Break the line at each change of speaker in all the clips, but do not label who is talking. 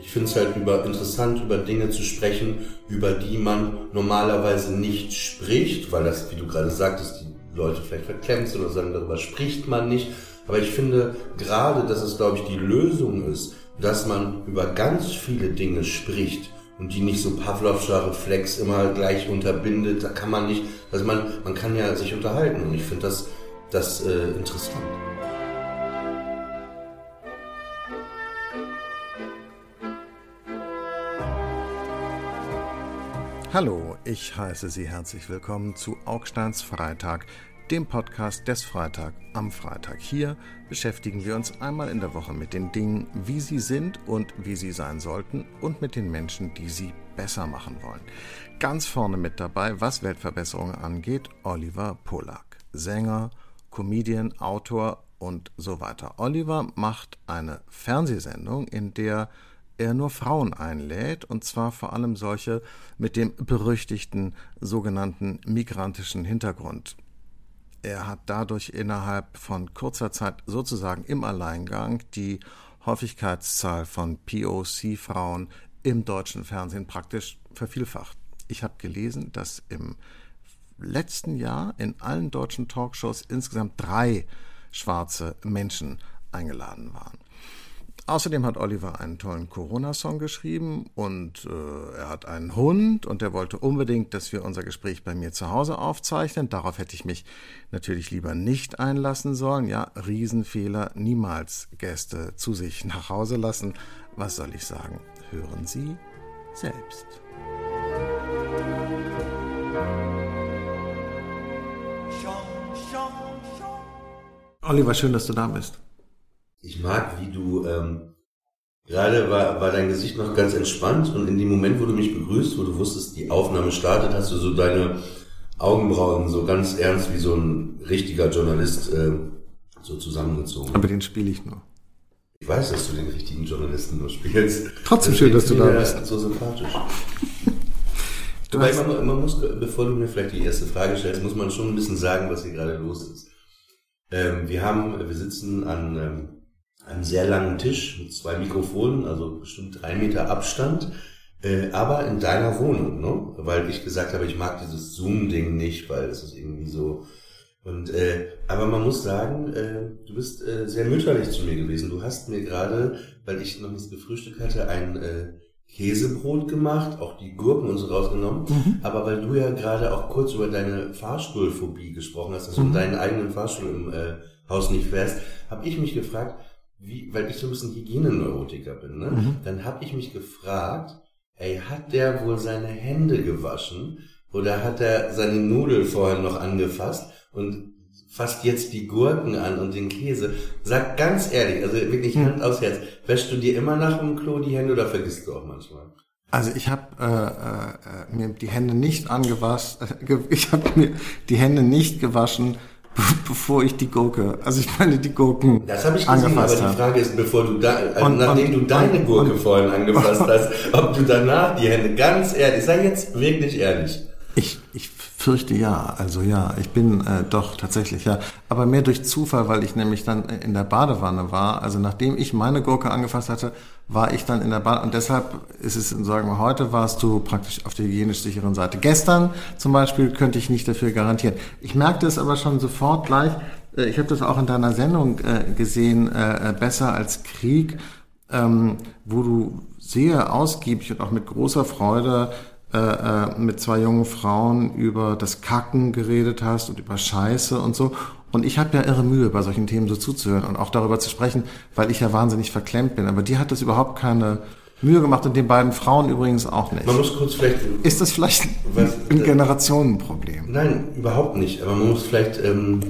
Ich finde es halt über, interessant, über Dinge zu sprechen, über die man normalerweise nicht spricht, weil das, wie du gerade sagtest, die Leute vielleicht verklemmt sind oder sagen, darüber spricht man nicht. Aber ich finde gerade, dass es, glaube ich, die Lösung ist, dass man über ganz viele Dinge spricht und die nicht so Pavlovscher Reflex immer gleich unterbindet. Da kann man nicht, also man, man kann ja sich unterhalten und ich finde das, das äh, interessant.
Hallo, ich heiße Sie herzlich willkommen zu Augsteins Freitag, dem Podcast des Freitag am Freitag. Hier beschäftigen wir uns einmal in der Woche mit den Dingen, wie sie sind und wie sie sein sollten und mit den Menschen, die sie besser machen wollen. Ganz vorne mit dabei, was Weltverbesserung angeht, Oliver Polak, Sänger, Comedian, Autor und so weiter. Oliver macht eine Fernsehsendung, in der er nur Frauen einlädt, und zwar vor allem solche mit dem berüchtigten sogenannten migrantischen Hintergrund. Er hat dadurch innerhalb von kurzer Zeit sozusagen im Alleingang die Häufigkeitszahl von POC-Frauen im deutschen Fernsehen praktisch vervielfacht. Ich habe gelesen, dass im letzten Jahr in allen deutschen Talkshows insgesamt drei schwarze Menschen eingeladen waren. Außerdem hat Oliver einen tollen Corona-Song geschrieben und äh, er hat einen Hund und er wollte unbedingt, dass wir unser Gespräch bei mir zu Hause aufzeichnen. Darauf hätte ich mich natürlich lieber nicht einlassen sollen. Ja, Riesenfehler, niemals Gäste zu sich nach Hause lassen. Was soll ich sagen? Hören Sie selbst. Oliver, schön, dass du da bist.
Ich mag, wie du, ähm, gerade war, war dein Gesicht noch ganz entspannt und in dem Moment, wo du mich begrüßt, wo du wusstest, die Aufnahme startet, hast du so deine Augenbrauen so ganz ernst wie so ein richtiger Journalist äh, so zusammengezogen.
Aber den spiele ich nur.
Ich weiß, dass du den richtigen Journalisten nur spielst.
Trotzdem schön, dass du da bist.
So sympathisch. Wobei man, man muss, bevor du mir vielleicht die erste Frage stellst, muss man schon ein bisschen sagen, was hier gerade los ist. Ähm, wir haben, wir sitzen an ähm, einem sehr langen Tisch mit zwei Mikrofonen, also bestimmt drei Meter Abstand, äh, aber in deiner Wohnung, ne? Weil ich gesagt habe, ich mag dieses Zoom-Ding nicht, weil es ist irgendwie so. Und äh, aber man muss sagen, äh, du bist äh, sehr mütterlich zu mir gewesen. Du hast mir gerade, weil ich noch nichts gefrühstückt hatte, ein äh, Käsebrot gemacht, auch die Gurken und so rausgenommen. Mhm. Aber weil du ja gerade auch kurz über deine Fahrstuhlphobie gesprochen hast, dass mhm. du deinen eigenen Fahrstuhl im äh, Haus nicht fährst, habe ich mich gefragt, wie, weil ich so ein bisschen Hygieneneurotiker bin, ne? Mhm. dann habe ich mich gefragt, ey, hat der wohl seine Hände gewaschen oder hat er seine Nudel vorher noch angefasst und fasst jetzt die Gurken an und den Käse. Sag ganz ehrlich, also wirklich mhm. Hand aufs Herz, wäschst du dir immer nach dem Klo die Hände oder vergisst du auch manchmal?
Also ich habe äh, äh, mir die Hände nicht angewascht, äh, ich habe mir die Hände nicht gewaschen, bevor ich die Gurke, also ich meine die Gurken
Das habe ich gesehen, aber die Frage ist, bevor du da, also und, nachdem und, du deine Gurke und, vorhin angefasst hast, ob du danach die Hände ganz ehrlich, sei jetzt wirklich ehrlich.
Ich, ich fürchte ja, also ja, ich bin äh, doch tatsächlich ja, aber mehr durch Zufall, weil ich nämlich dann in der Badewanne war. Also nachdem ich meine Gurke angefasst hatte, war ich dann in der Badewanne und deshalb ist es, sagen wir, heute warst du praktisch auf der hygienisch sicheren Seite. Gestern zum Beispiel könnte ich nicht dafür garantieren. Ich merkte es aber schon sofort gleich. Äh, ich habe das auch in deiner Sendung äh, gesehen, äh, besser als Krieg, ähm, wo du sehr ausgiebig und auch mit großer Freude äh, äh, mit zwei jungen Frauen über das Kacken geredet hast und über Scheiße und so. Und ich habe ja irre Mühe, bei solchen Themen so zuzuhören und auch darüber zu sprechen, weil ich ja wahnsinnig verklemmt bin. Aber die hat das überhaupt keine Mühe gemacht und den beiden Frauen übrigens auch nicht.
Man muss kurz vielleicht.
Ist das vielleicht was, ein Generationenproblem?
Nein, überhaupt nicht. Aber man muss vielleicht ähm,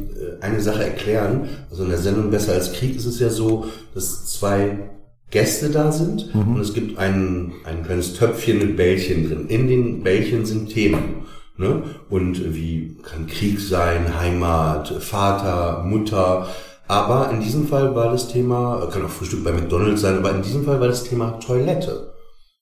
eine Sache erklären. Also in der Sendung Besser als Krieg ist es ja so, dass zwei Gäste da sind mhm. und es gibt ein, ein kleines Töpfchen mit Bällchen drin. In den Bällchen sind Themen. Ne? Und wie kann Krieg sein, Heimat, Vater, Mutter. Aber in diesem Fall war das Thema, kann auch Frühstück bei McDonalds sein, aber in diesem Fall war das Thema Toilette.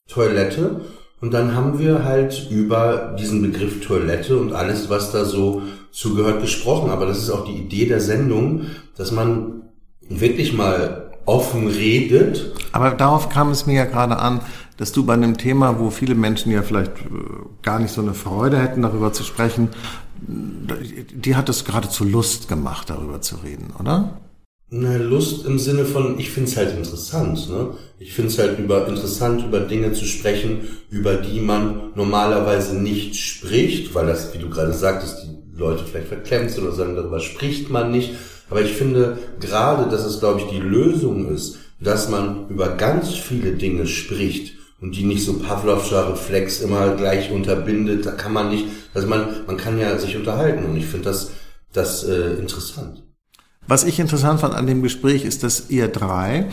Toilette. Und dann haben wir halt über diesen Begriff Toilette und alles, was da so zugehört, gesprochen. Aber das ist auch die Idee der Sendung, dass man wirklich mal offen redet.
Aber darauf kam es mir ja gerade an, dass du bei einem Thema, wo viele Menschen ja vielleicht äh, gar nicht so eine Freude hätten, darüber zu sprechen, die hat es geradezu Lust gemacht, darüber zu reden, oder?
Na, Lust im Sinne von, ich find's halt interessant. Ne? Ich find's halt über, interessant, über Dinge zu sprechen, über die man normalerweise nicht spricht, weil das, wie du gerade sagtest, die Leute vielleicht verklemmt sind oder sagen, darüber spricht man nicht. Aber ich finde gerade, dass es, glaube ich, die Lösung ist, dass man über ganz viele Dinge spricht und die nicht so Pavlovscher Reflex immer gleich unterbindet. Da kann man nicht, also man, man kann ja sich unterhalten und ich finde das, das äh, interessant.
Was ich interessant fand an dem Gespräch ist, dass ihr drei,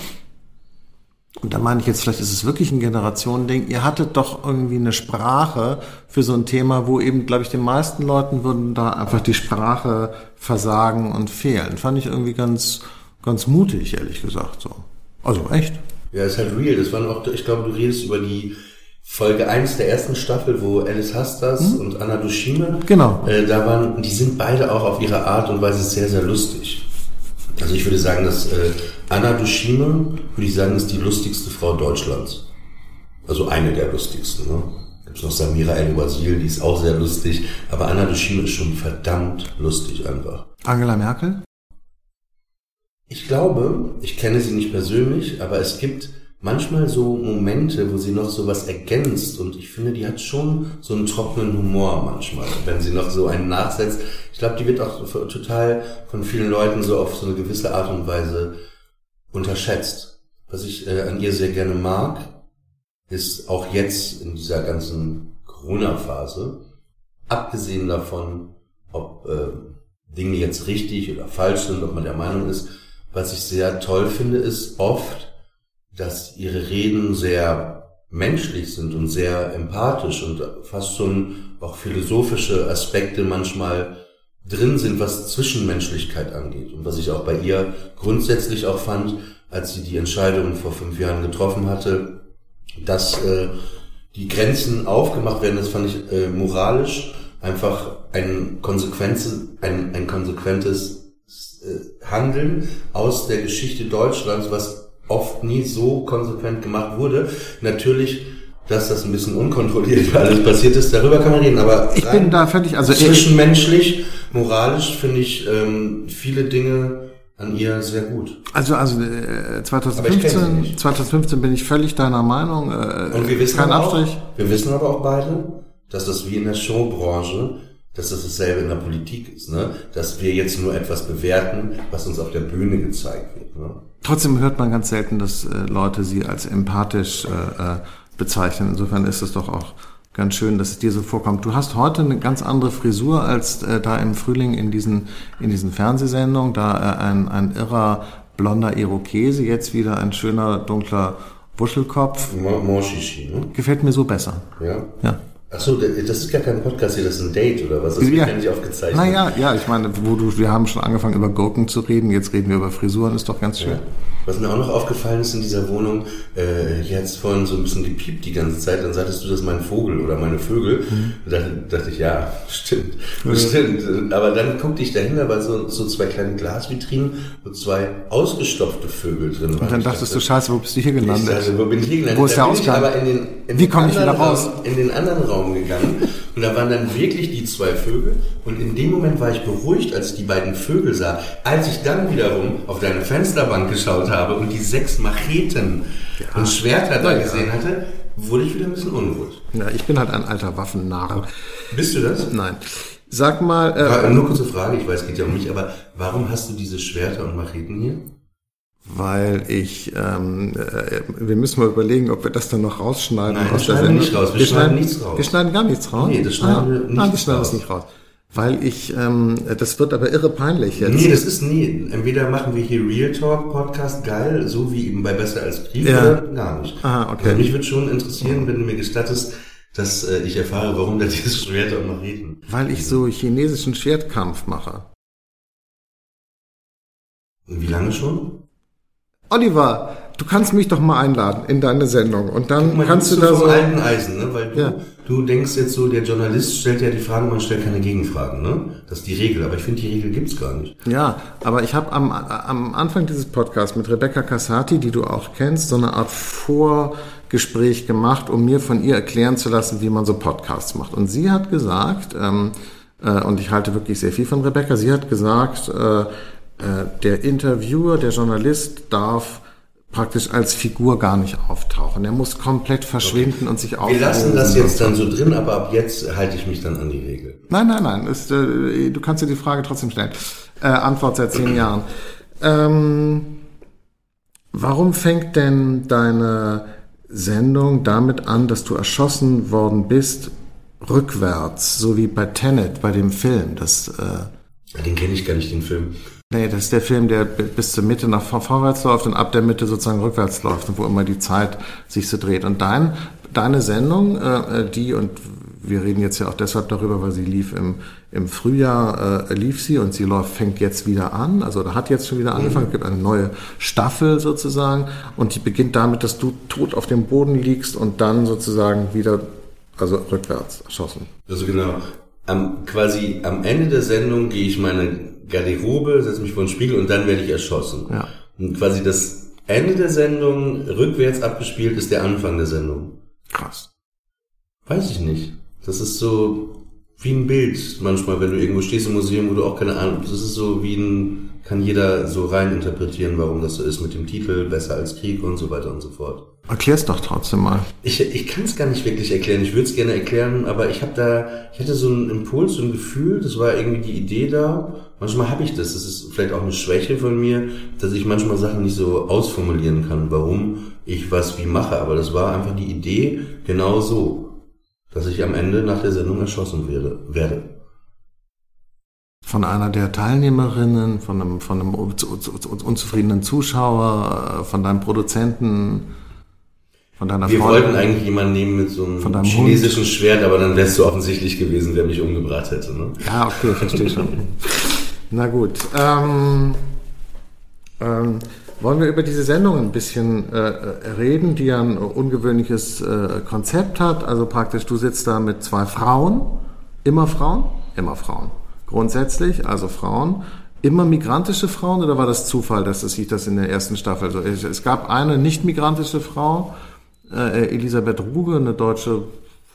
und da meine ich jetzt, vielleicht ist es wirklich ein Generationending, ihr hattet doch irgendwie eine Sprache für so ein Thema, wo eben, glaube ich, den meisten Leuten würden da einfach die Sprache versagen und fehlen. Fand ich irgendwie ganz, ganz mutig, ehrlich gesagt, so. Also echt.
Ja, ist halt real. Das waren auch, ich glaube, du redest über die Folge 1 der ersten Staffel, wo Alice Hastas hm? und Anna Dushime,
genau.
Äh, da waren, die sind beide auch auf ihre Art und Weise sehr, sehr lustig. Also ich würde sagen, dass äh, Anna Dushime, würde ich sagen, ist die lustigste Frau Deutschlands. Also eine der lustigsten. Ne? Gibt noch Samira El-Wazir, die ist auch sehr lustig. Aber Anna Dushime ist schon verdammt lustig einfach.
Angela Merkel?
Ich glaube, ich kenne sie nicht persönlich, aber es gibt manchmal so Momente, wo sie noch so was ergänzt und ich finde, die hat schon so einen trockenen Humor manchmal, wenn sie noch so einen nachsetzt. Ich glaube, die wird auch total von vielen Leuten so auf so eine gewisse Art und Weise unterschätzt. Was ich äh, an ihr sehr gerne mag, ist auch jetzt in dieser ganzen Corona-Phase, abgesehen davon, ob äh, Dinge jetzt richtig oder falsch sind, ob man der Meinung ist, was ich sehr toll finde, ist oft, dass ihre Reden sehr menschlich sind und sehr empathisch und fast schon auch philosophische Aspekte manchmal drin sind, was Zwischenmenschlichkeit angeht. Und was ich auch bei ihr grundsätzlich auch fand, als sie die Entscheidung vor fünf Jahren getroffen hatte, dass äh, die Grenzen aufgemacht werden, das fand ich äh, moralisch einfach ein, Konsequenz, ein, ein konsequentes äh, Handeln aus der Geschichte Deutschlands, was oft nie so konsequent gemacht wurde. Natürlich dass das ein bisschen unkontrolliert alles passiert ist, darüber kann man reden, aber
ich bin da völlig, also
zwischenmenschlich, moralisch finde ich ähm, viele Dinge an ihr sehr gut.
Also also äh, 2015, 2015 bin ich völlig deiner Meinung.
Äh, Und wir wissen kein Abstrich. Auch, wir wissen aber auch beide, dass das wie in der Showbranche dass das dasselbe in der Politik ist, ne? dass wir jetzt nur etwas bewerten, was uns auf der Bühne gezeigt wird. Ne?
Trotzdem hört man ganz selten, dass äh, Leute sie als empathisch äh, äh, bezeichnen. Insofern ist es doch auch ganz schön, dass es dir so vorkommt. Du hast heute eine ganz andere Frisur als äh, da im Frühling in diesen, in diesen Fernsehsendungen. Da äh, ein, ein irrer blonder Irokese, jetzt wieder ein schöner dunkler Wuschelkopf.
Morshishi, ne?
Gefällt mir so besser.
Ja?
Ja.
Achso, das ist gar kein Podcast hier, das ist ein Date oder was? Das
ja.
wird nicht aufgezeichnet.
Naja, ja, ich meine, wo du, wir haben schon angefangen über Gurken zu reden, jetzt reden wir über Frisuren, ist doch ganz schön. Ja.
Was mir auch noch aufgefallen ist in dieser Wohnung, äh, hier hat es vorhin so ein bisschen gepiept die ganze Zeit, dann sagtest du, das ist mein Vogel oder meine Vögel. Mhm. Da dachte ich, ja, stimmt, ja. stimmt. Aber dann guckte ich dahinter, weil so, so zwei kleine Glasvitrinen, wo zwei ausgestopfte Vögel drin waren.
Und dann dachtest dachte, du, scheiße, wo bist du hier gelandet? Ich
dachte, wo bin ich hier gelandet?
Wo ist der Ausgang?
Aber in den, in
Wie komme ich wieder raus?
Raum, in den anderen Raum gegangen und da waren dann wirklich die zwei Vögel und in dem Moment war ich beruhigt, als ich die beiden Vögel sah. Als ich dann wiederum auf deine Fensterbank geschaut habe und die sechs Macheten ja. und Schwerter da gesehen hatte, wurde ich wieder ein bisschen unruhig.
Ja, ich bin halt ein alter Waffennarr.
Bist du das?
Nein. Sag mal.
Äh, nur kurze Frage, ich weiß, es geht ja um mich, aber warum hast du diese Schwerter und Macheten hier?
Weil ich, ähm, äh, wir müssen mal überlegen, ob wir das dann noch rausschneiden
Nein, aus der Sendung. Nicht raus. Wir, wir schneiden, schneiden nichts raus.
Wir schneiden gar nichts raus.
Nee, das schneiden ah, wir nicht
Nein, wir schneiden raus. das nicht raus. Weil ich, ähm, das wird aber irre peinlich
jetzt. Nee, das ist nie. Entweder machen wir hier Real Talk Podcast geil, so wie eben bei Besser als Krieg, ja. oder gar nicht.
Aha, okay.
Also mich würde schon interessieren, wenn du mir gestattest, dass äh, ich erfahre, warum da dieses Schwert auch noch reden.
Weil ich so chinesischen Schwertkampf mache.
Wie lange schon?
Oliver, du kannst mich doch mal einladen in deine Sendung und dann
mal,
kannst du
du
da so.
alten Eisen, ne? Weil du,
Ja.
du denkst jetzt so, der Journalist stellt ja die Fragen, man stellt keine Gegenfragen, ne? Das ist die Regel, aber ich finde, die Regel gibt's gar nicht.
Ja, aber ich habe am, am Anfang dieses Podcasts mit Rebecca Cassati, die du auch kennst, so eine Art Vorgespräch gemacht, um mir von ihr erklären zu lassen, wie man so Podcasts macht. Und sie hat gesagt, ähm, äh, und ich halte wirklich sehr viel von Rebecca, sie hat gesagt, äh, der Interviewer, der Journalist darf praktisch als Figur gar nicht auftauchen. Er muss komplett verschwinden und sich
Wir lassen das
auflösen.
jetzt dann so drin, aber ab jetzt halte ich mich dann an die Regel.
Nein, nein, nein. Ist, äh, du kannst dir die Frage trotzdem stellen. Äh, Antwort seit zehn Jahren. Ähm, warum fängt denn deine Sendung damit an, dass du erschossen worden bist, rückwärts, so wie bei Tenet, bei dem Film? Das, äh,
Den kenne ich gar nicht, den Film.
Nee, das ist der Film, der bis zur Mitte nach vor- vorwärts läuft und ab der Mitte sozusagen rückwärts läuft und wo immer die Zeit sich so dreht. Und dein, deine Sendung, äh, die, und wir reden jetzt ja auch deshalb darüber, weil sie lief im, im Frühjahr, äh, lief sie und sie läuft, fängt jetzt wieder an, also oder hat jetzt schon wieder angefangen, es gibt eine neue Staffel sozusagen und die beginnt damit, dass du tot auf dem Boden liegst und dann sozusagen wieder, also rückwärts erschossen.
Also genau. Am, quasi am Ende der Sendung gehe ich meine Garderobe, setze mich vor den Spiegel und dann werde ich erschossen.
Ja.
Und quasi das Ende der Sendung rückwärts abgespielt ist der Anfang der Sendung.
Krass.
Weiß ich nicht. Das ist so wie ein Bild manchmal, wenn du irgendwo stehst im Museum, wo du auch keine Ahnung, das ist so wie ein, kann jeder so rein interpretieren, warum das so ist mit dem Titel, besser als Krieg und so weiter und so fort.
Erklär's doch trotzdem mal.
Ich, ich kann es gar nicht wirklich erklären. Ich würde es gerne erklären, aber ich habe da, ich hatte so einen Impuls, so ein Gefühl, das war irgendwie die Idee da. Manchmal habe ich das. Das ist vielleicht auch eine Schwäche von mir, dass ich manchmal Sachen nicht so ausformulieren kann, warum ich was wie mache. Aber das war einfach die Idee genau so, dass ich am Ende nach der Sendung erschossen werde. werde.
Von einer der Teilnehmerinnen, von einem, von einem un- un- un- unzufriedenen Zuschauer, äh, von deinem Produzenten, von deiner
Wir
Freundin.
wollten eigentlich jemanden nehmen mit so einem chinesischen Schwert, aber dann wärst du offensichtlich gewesen, wer mich umgebracht hätte. Ne?
Ja, okay, verstehe schon. Na gut. Ähm, ähm, wollen wir über diese Sendung ein bisschen äh, äh, reden, die ja ein ungewöhnliches äh, Konzept hat. Also praktisch, du sitzt da mit zwei Frauen. Immer Frauen? Immer Frauen. Grundsätzlich, also Frauen. Immer migrantische Frauen oder war das Zufall, dass es sich das in der ersten Staffel so ist? Es gab eine nicht migrantische Frau, äh, Elisabeth Ruge, eine deutsche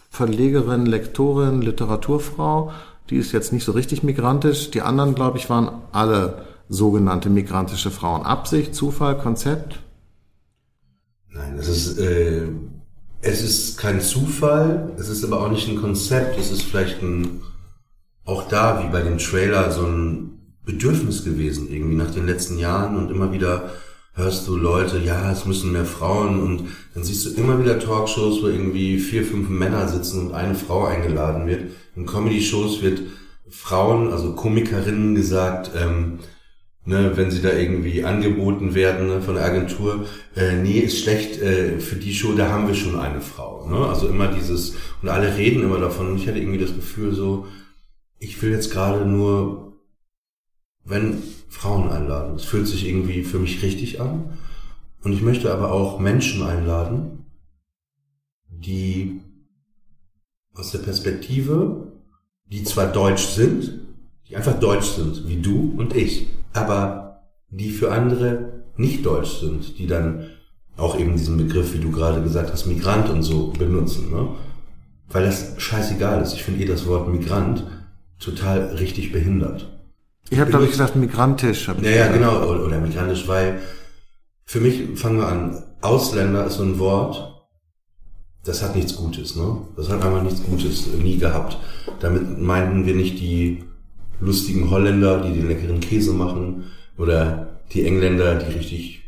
Verlegerin, Lektorin, Literaturfrau. Die ist jetzt nicht so richtig migrantisch. Die anderen, glaube ich, waren alle sogenannte migrantische Frauen. Absicht, Zufall, Konzept?
Nein, es ist, äh, es ist kein Zufall, es ist aber auch nicht ein Konzept, es ist vielleicht ein, auch da, wie bei dem Trailer, so ein Bedürfnis gewesen, irgendwie nach den letzten Jahren und immer wieder hörst du Leute, ja, es müssen mehr Frauen und dann siehst du immer wieder Talkshows, wo irgendwie vier, fünf Männer sitzen und eine Frau eingeladen wird. In Comedy-Shows wird Frauen, also Komikerinnen gesagt, ähm, ne, wenn sie da irgendwie angeboten werden ne, von der Agentur, äh, nee, ist schlecht äh, für die Show, da haben wir schon eine Frau. Ne? Also immer dieses, und alle reden immer davon und ich hatte irgendwie das Gefühl so, ich will jetzt gerade nur, wenn Frauen einladen. Es fühlt sich irgendwie für mich richtig an. Und ich möchte aber auch Menschen einladen, die aus der Perspektive, die zwar deutsch sind, die einfach deutsch sind, wie du und ich, aber die für andere nicht deutsch sind, die dann auch eben diesen Begriff, wie du gerade gesagt hast, Migrant und so benutzen, ne? Weil das scheißegal ist. Ich finde eh das Wort Migrant total richtig behindert.
Ich habe, glaube ich, gesagt, migrantisch. hab ich
Ja, ja,
gesagt.
genau, oder, oder migrantisch, weil für mich, fangen wir an, Ausländer ist so ein Wort, das hat nichts Gutes, ne? Das hat einfach nichts Gutes äh, nie gehabt. Damit meinten wir nicht die lustigen Holländer, die den leckeren Käse machen, oder die Engländer, die richtig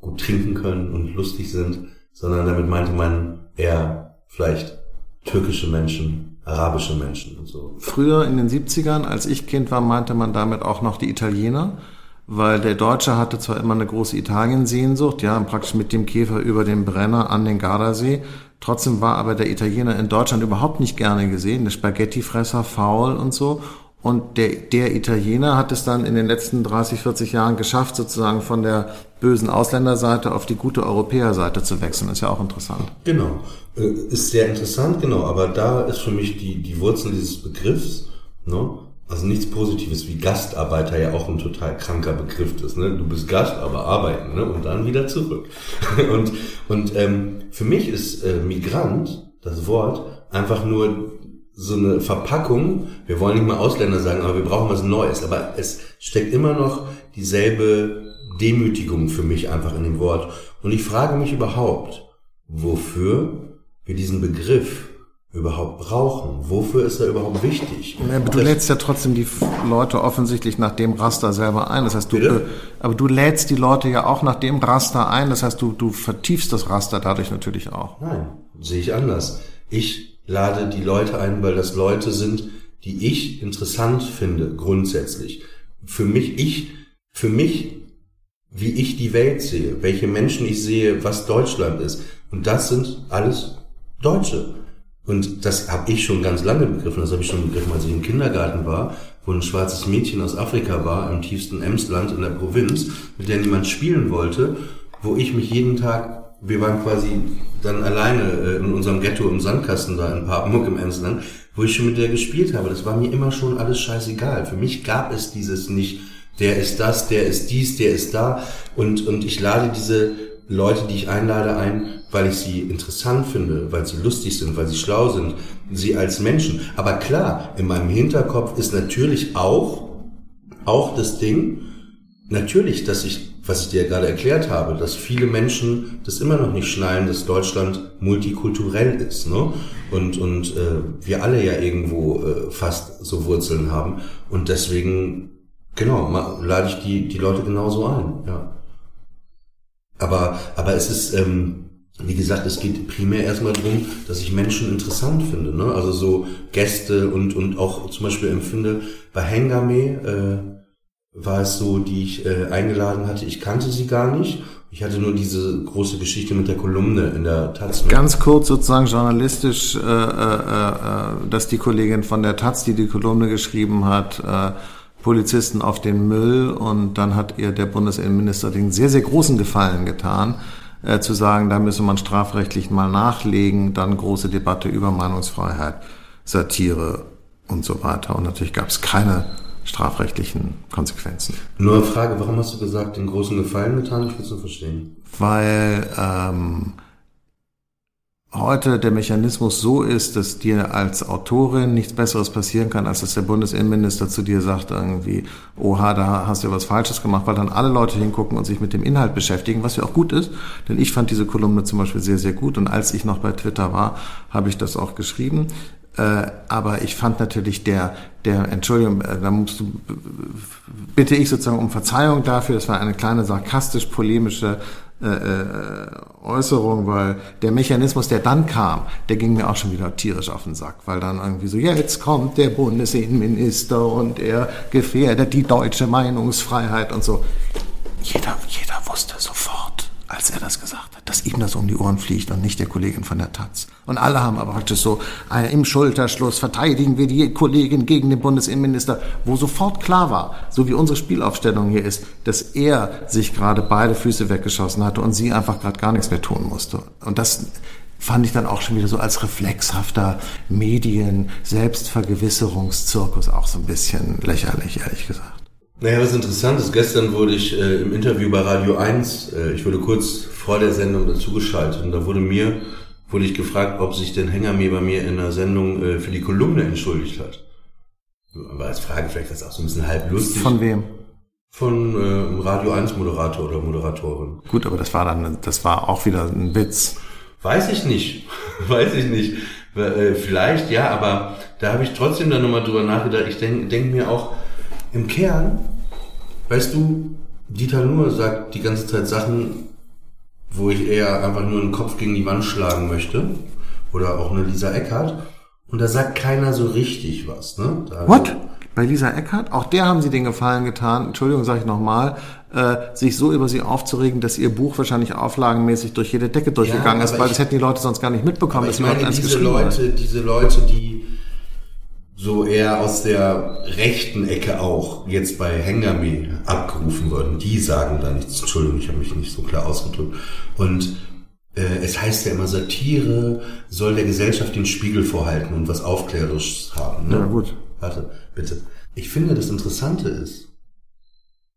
gut trinken können und lustig sind, sondern damit meinte man eher vielleicht türkische Menschen, arabische Menschen und so.
Früher in den 70ern, als ich Kind war, meinte man damit auch noch die Italiener, weil der Deutsche hatte zwar immer eine große Italiensehnsucht, ja, praktisch mit dem Käfer über den Brenner an den Gardasee, trotzdem war aber der Italiener in Deutschland überhaupt nicht gerne gesehen, der Spaghettifresser, faul und so. Und der, der Italiener hat es dann in den letzten 30, 40 Jahren geschafft, sozusagen von der bösen Ausländerseite auf die gute Europäerseite zu wechseln. Ist ja auch interessant.
Genau. Äh, ist sehr interessant, genau. Aber da ist für mich die, die Wurzel dieses Begriffs, ne? Also nichts Positives, wie Gastarbeiter ja auch ein total kranker Begriff ist. Ne? Du bist Gast, aber arbeiten ne? und dann wieder zurück. und und ähm, für mich ist äh, Migrant, das Wort, einfach nur so eine Verpackung. Wir wollen nicht mal Ausländer sagen, aber wir brauchen was Neues. Aber es steckt immer noch dieselbe Demütigung für mich einfach in dem Wort. Und ich frage mich überhaupt, wofür wir diesen Begriff überhaupt brauchen. Wofür ist er überhaupt wichtig?
Aber du lädst ja trotzdem die Leute offensichtlich nach dem Raster selber ein. Das heißt, du, Bitte? aber du lädst die Leute ja auch nach dem Raster ein. Das heißt, du, du vertiefst das Raster dadurch natürlich auch.
Nein, sehe ich anders. Ich lade die Leute ein, weil das Leute sind, die ich interessant finde, grundsätzlich. Für mich, ich, für mich, wie ich die Welt sehe, welche Menschen ich sehe, was Deutschland ist. Und das sind alles Deutsche. Und das habe ich schon ganz lange begriffen. Das habe ich schon begriffen, als ich im Kindergarten war, wo ein schwarzes Mädchen aus Afrika war, im tiefsten Emsland in der Provinz, mit der niemand spielen wollte, wo ich mich jeden Tag, wir waren quasi dann alleine äh, in unserem Ghetto im Sandkasten da in Papenmuck im Emsland, wo ich schon mit der gespielt habe. Das war mir immer schon alles scheißegal. Für mich gab es dieses nicht, der ist das, der ist dies, der ist da. Und, und ich lade diese Leute, die ich einlade, ein, weil ich sie interessant finde, weil sie lustig sind, weil sie schlau sind, sie als Menschen. Aber klar, in meinem Hinterkopf ist natürlich auch, auch das Ding, natürlich, dass ich, was ich dir gerade erklärt habe, dass viele Menschen das immer noch nicht schnallen, dass Deutschland multikulturell ist, ne? Und, und äh, wir alle ja irgendwo äh, fast so Wurzeln haben. Und deswegen, genau, lade ich die, die Leute genauso ein, ja. Aber, aber es ist, ähm, wie gesagt, es geht primär erstmal darum, dass ich Menschen interessant finde. Ne? Also so Gäste und, und auch zum Beispiel empfinde, bei Hengame äh, war es so, die ich äh, eingeladen hatte, ich kannte sie gar nicht. Ich hatte nur diese große Geschichte mit der Kolumne in der Taz.
Ganz kurz sozusagen journalistisch, äh, äh, äh, dass die Kollegin von der Taz, die die Kolumne geschrieben hat, äh, Polizisten auf den Müll und dann hat ihr der Bundesinnenminister den sehr, sehr großen Gefallen getan, äh, zu sagen, da müsse man strafrechtlich mal nachlegen, dann große Debatte über Meinungsfreiheit, Satire und so weiter. Und natürlich gab es keine strafrechtlichen Konsequenzen.
Nur eine Frage, warum hast du gesagt, den großen Gefallen getan? Ich will es nur verstehen.
Weil ähm, heute der Mechanismus so ist, dass dir als Autorin nichts Besseres passieren kann, als dass der Bundesinnenminister zu dir sagt irgendwie, oha, da hast du was Falsches gemacht, weil dann alle Leute hingucken und sich mit dem Inhalt beschäftigen, was ja auch gut ist, denn ich fand diese Kolumne zum Beispiel sehr, sehr gut und als ich noch bei Twitter war, habe ich das auch geschrieben. Äh, aber ich fand natürlich der, der, Entschuldigung, äh, da musst du, bitte ich sozusagen um Verzeihung dafür, das war eine kleine sarkastisch-polemische äh, Äußerung, weil der Mechanismus, der dann kam, der ging mir auch schon wieder tierisch auf den Sack, weil dann irgendwie so, jetzt kommt der Bundesinnenminister und er gefährdet die deutsche Meinungsfreiheit und so. Jeder, jeder wusste sofort, als er das gesagt hat, dass ihm das um die Ohren fliegt und nicht der Kollegin von der Taz. Und alle haben aber praktisch so, äh, im Schulterschluss verteidigen wir die Kollegin gegen den Bundesinnenminister, wo sofort klar war, so wie unsere Spielaufstellung hier ist, dass er sich gerade beide Füße weggeschossen hatte und sie einfach gerade gar nichts mehr tun musste. Und das fand ich dann auch schon wieder so als reflexhafter Medien-Selbstvergewisserungszirkus auch so ein bisschen lächerlich, ehrlich gesagt.
Naja, was interessant ist, gestern wurde ich äh, im Interview bei Radio 1, äh, ich wurde kurz vor der Sendung dazugeschaltet und da wurde mir wurde ich gefragt, ob sich denn Hängerme bei mir in der Sendung äh, für die Kolumne entschuldigt hat. Aber als Frage vielleicht das auch so ein bisschen halb lustig.
Von wem?
Von äh, Radio 1 Moderator oder Moderatorin.
Gut, aber das war dann, das war auch wieder ein Witz.
Weiß ich nicht. Weiß ich nicht. Äh, vielleicht, ja, aber da habe ich trotzdem dann nochmal drüber nachgedacht. Ich denke denk mir auch, im Kern, weißt du, Dieter Nuhr sagt die ganze Zeit Sachen, wo ich eher einfach nur den Kopf gegen die Wand schlagen möchte. Oder auch eine Lisa Eckhardt. Und da sagt keiner so richtig was. Ne?
Da What? Bei Lisa Eckhardt? Auch der haben sie den Gefallen getan, Entschuldigung, sage ich nochmal, äh, sich so über sie aufzuregen, dass ihr Buch wahrscheinlich auflagenmäßig durch jede Decke durchgegangen ja, ist, weil ich, das hätten die Leute sonst gar nicht mitbekommen,
dass ich meine, diese Leute, diese Leute, die so eher aus der rechten Ecke auch jetzt bei Hengame abgerufen worden. Die sagen da nichts. Entschuldigung, ich habe mich nicht so klar ausgedrückt. Und äh, es heißt ja immer, Satire soll der Gesellschaft den Spiegel vorhalten und was Aufklärerisches haben. Ne?
Ja, gut.
Warte, bitte. Ich finde, das Interessante ist,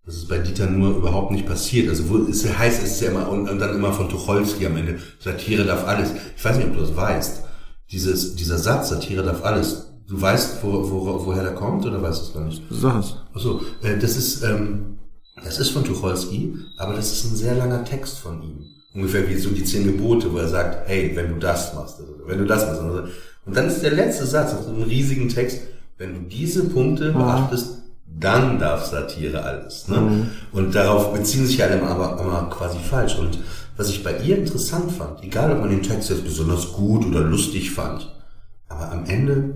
dass es bei Dieter nur überhaupt nicht passiert. Also wo es heißt, es ist ja immer und, und dann immer von Tucholsky am Ende. Satire darf alles. Ich weiß nicht, ob du das weißt. Dieses, dieser Satz, Satire darf alles. Du weißt, wo, wo, woher der kommt oder weißt du es gar nicht?
Sag es.
Achso, äh, das ist, ähm, das ist von Tucholsky, aber das ist ein sehr langer Text von ihm. Ungefähr wie so die zehn Gebote, wo er sagt, hey, wenn du das machst, oder wenn du das machst. Also, und dann ist der letzte Satz aus einem riesigen Text, wenn du diese Punkte beachtest, dann darf Satire alles. Ne?
Mhm.
Und darauf beziehen sich alle aber immer quasi falsch. Und was ich bei ihr interessant fand, egal ob man den Text jetzt besonders gut oder lustig fand, aber am Ende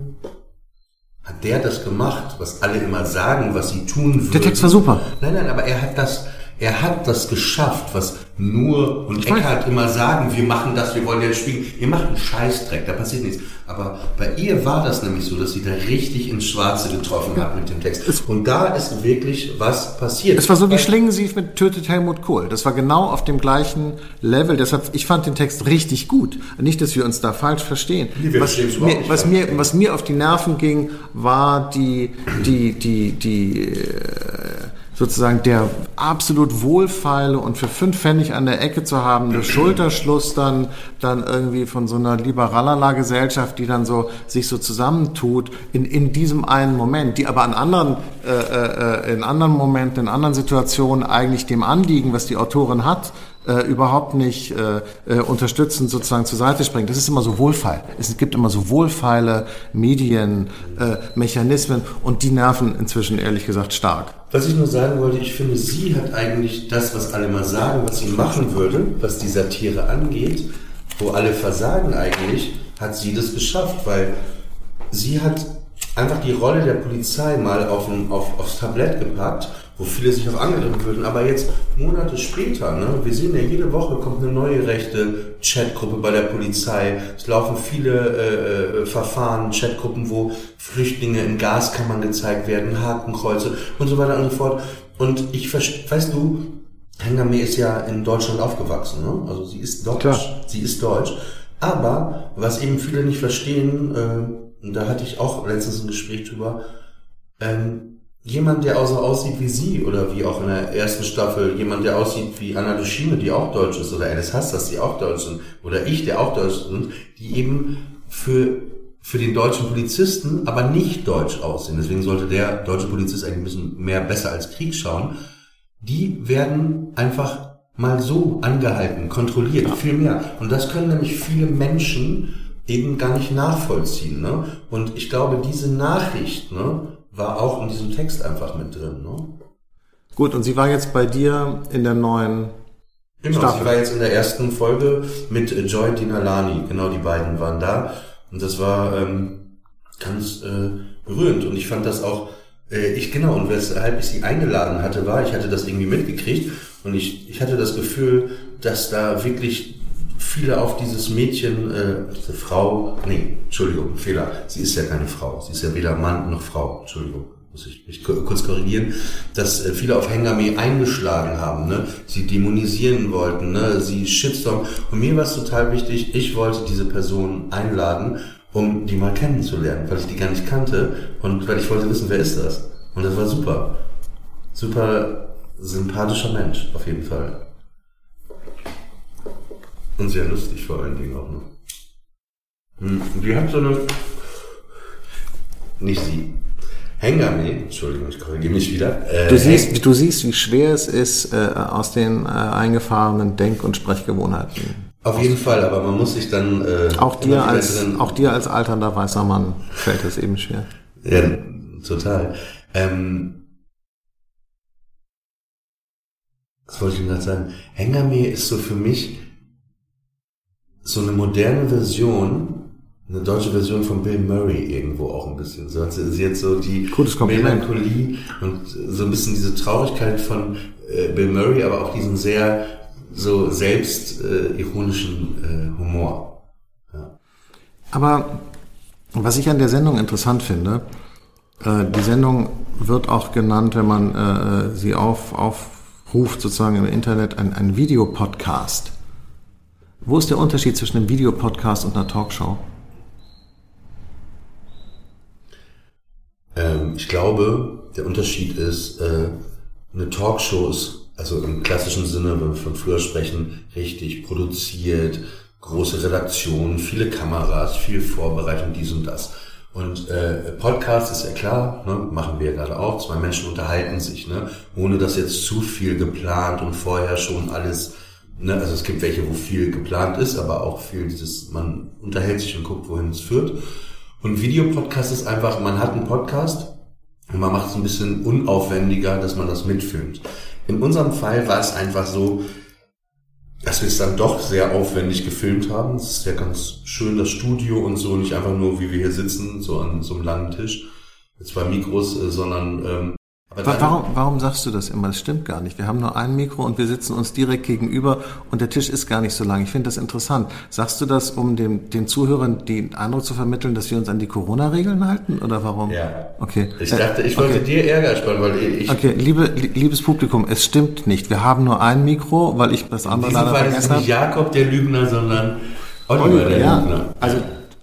hat der das gemacht, was alle immer sagen, was sie tun würden.
Der Text war super.
Nein, nein, aber er hat das, er hat das geschafft, was nur und
Ich.
Eckhart immer sagen, wir machen das, wir wollen jetzt spielen. Ihr macht einen Scheißdreck, da passiert nichts. Aber bei ihr war das nämlich so, dass sie da richtig ins Schwarze getroffen hat mit dem Text. Und da ist wirklich was passiert.
Es war so wie Schlingensief mit Tötet Helmut Kohl. Das war genau auf dem gleichen Level. Deshalb, ich fand den Text richtig gut. Nicht, dass wir uns da falsch verstehen.
Nee,
was,
es
mir, was, mir, was mir auf die Nerven ging, war die, die, die, die, äh, sozusagen der absolut wohlfeile und für fünf Pfennig an der Ecke zu habende Schulterschluss dann, dann irgendwie von so einer liberalala Gesellschaft, die dann so, sich so zusammentut in, in diesem einen Moment, die aber an anderen, äh, äh, in anderen Momenten, in anderen Situationen eigentlich dem Anliegen, was die Autorin hat, äh, überhaupt nicht äh, äh, unterstützend sozusagen zur Seite springt. Das ist immer so wohlfeil. Es gibt immer so wohlfeile Medienmechanismen äh, und die nerven inzwischen ehrlich gesagt stark.
Was ich nur sagen wollte, ich finde, sie hat eigentlich das, was alle mal sagen, was sie machen würde, was die Satire angeht, wo alle versagen eigentlich, hat sie das geschafft, weil sie hat einfach die Rolle der Polizei mal auf, ein, auf, aufs Tablett gepackt, wo viele sich auch angegriffen würden. Aber jetzt, Monate später, ne, wir sehen ja, jede Woche kommt eine neue rechte Chatgruppe bei der Polizei. Es laufen viele äh, äh, Verfahren, Chatgruppen, wo Flüchtlinge in Gaskammern gezeigt werden, Hakenkreuze und so weiter und so fort. Und ich verstehe, weißt du, Hengame ist ja in Deutschland aufgewachsen, ne? also sie ist deutsch.
Klar.
Sie ist deutsch. Aber was eben viele nicht verstehen, äh, und da hatte ich auch letztens ein Gespräch drüber, ähm, jemand, der auch so aussieht wie sie, oder wie auch in der ersten Staffel, jemand, der aussieht wie Anna Dushime, die auch deutsch ist, oder Alice Hassas, die auch deutsch sind, oder ich, der auch deutsch sind, die eben für, für den deutschen Polizisten aber nicht deutsch aussehen. Deswegen sollte der deutsche Polizist eigentlich ein bisschen mehr besser als Krieg schauen. Die werden einfach mal so angehalten, kontrolliert, viel mehr. Und das können nämlich viele Menschen eben gar nicht nachvollziehen. Ne? Und ich glaube, diese Nachricht ne, war auch in diesem Text einfach mit drin. Ne?
Gut, und sie war jetzt bei dir in der neuen
Genau,
Staffel.
sie war jetzt in der ersten Folge mit Joy Dinalani. Genau, die beiden waren da. Und das war ähm, ganz äh, berührend. Und ich fand das auch, äh, ich genau, und weshalb ich sie eingeladen hatte, war, ich hatte das irgendwie mitgekriegt und ich, ich hatte das Gefühl, dass da wirklich viele auf dieses Mädchen, äh, diese Frau, nee, Entschuldigung, Fehler, sie ist ja keine Frau, sie ist ja weder Mann noch Frau, Entschuldigung, muss ich mich ku- kurz korrigieren, dass äh, viele auf Hengame eingeschlagen haben, ne? sie dämonisieren wollten, ne? sie Shitstorm. Und mir war es total wichtig, ich wollte diese Person einladen, um die mal kennenzulernen, weil ich die gar nicht kannte und weil ich wollte wissen, wer ist das. Und das war super. Super sympathischer Mensch, auf jeden Fall. Und sehr lustig vor allen Dingen auch noch. Hm, Die hat so eine. Nicht sie. Hengame, Entschuldigung, ich korrigiere mich wieder. Äh,
Du siehst, du siehst, wie schwer es ist, äh, aus den äh, eingefahrenen Denk- und Sprechgewohnheiten.
Auf jeden Fall, aber man muss sich dann. Äh,
Auch dir als, auch dir als alternder weißer Mann fällt es eben schwer.
Ja, total. Ähm, was wollte ich denn gerade sagen? Hengame ist so für mich so eine moderne Version, eine deutsche Version von Bill Murray irgendwo auch ein bisschen. So hat sie, sie hat so die. Melancholie und so ein bisschen diese Traurigkeit von äh, Bill Murray, aber auch diesen sehr so selbst äh, ironischen äh, Humor. Ja.
Aber Was ich an der Sendung interessant finde, äh, die Sendung wird auch genannt, wenn man äh, sie auf, aufruft, sozusagen im Internet, ein, ein Videopodcast. Wo ist der Unterschied zwischen einem Videopodcast und einer Talkshow?
Ähm, ich glaube, der Unterschied ist, äh, eine Talkshow ist, also im klassischen Sinne, wenn wir von früher sprechen, richtig produziert, große Redaktion, viele Kameras, viel Vorbereitung, dies und das. Und äh, Podcast ist ja klar, ne, machen wir ja gerade auch, zwei Menschen unterhalten sich, ne, ohne dass jetzt zu viel geplant und vorher schon alles, ne, also es gibt welche, wo viel geplant ist, aber auch viel dieses, man unterhält sich und guckt, wohin es führt. Und Videopodcast ist einfach, man hat einen Podcast und man macht es ein bisschen unaufwendiger, dass man das mitfilmt. In unserem Fall war es einfach so, dass wir es dann doch sehr aufwendig gefilmt haben. Es ist ja ganz schön, das Studio und so, nicht einfach nur, wie wir hier sitzen, so an so einem langen Tisch, mit zwei Mikros, äh, sondern ähm,
warum, warum sagst du das immer? Das stimmt gar nicht. Wir haben nur ein Mikro und wir sitzen uns direkt gegenüber und der Tisch ist gar nicht so lang. Ich finde das interessant. Sagst du das, um dem, den Zuhörern den Eindruck zu vermitteln, dass wir uns an die Corona-Regeln halten oder warum?
Ja. Okay. Ich dachte, ich wollte okay. dir Ärger sparen, weil ich...
Okay, liebe, liebes Publikum, es stimmt nicht. Wir haben nur ein Mikro, weil ich das andere
leider vergessen habe. Fall ist nicht Jakob der Lügner, sondern Oliver, Oliver der ja. Lügner.
Also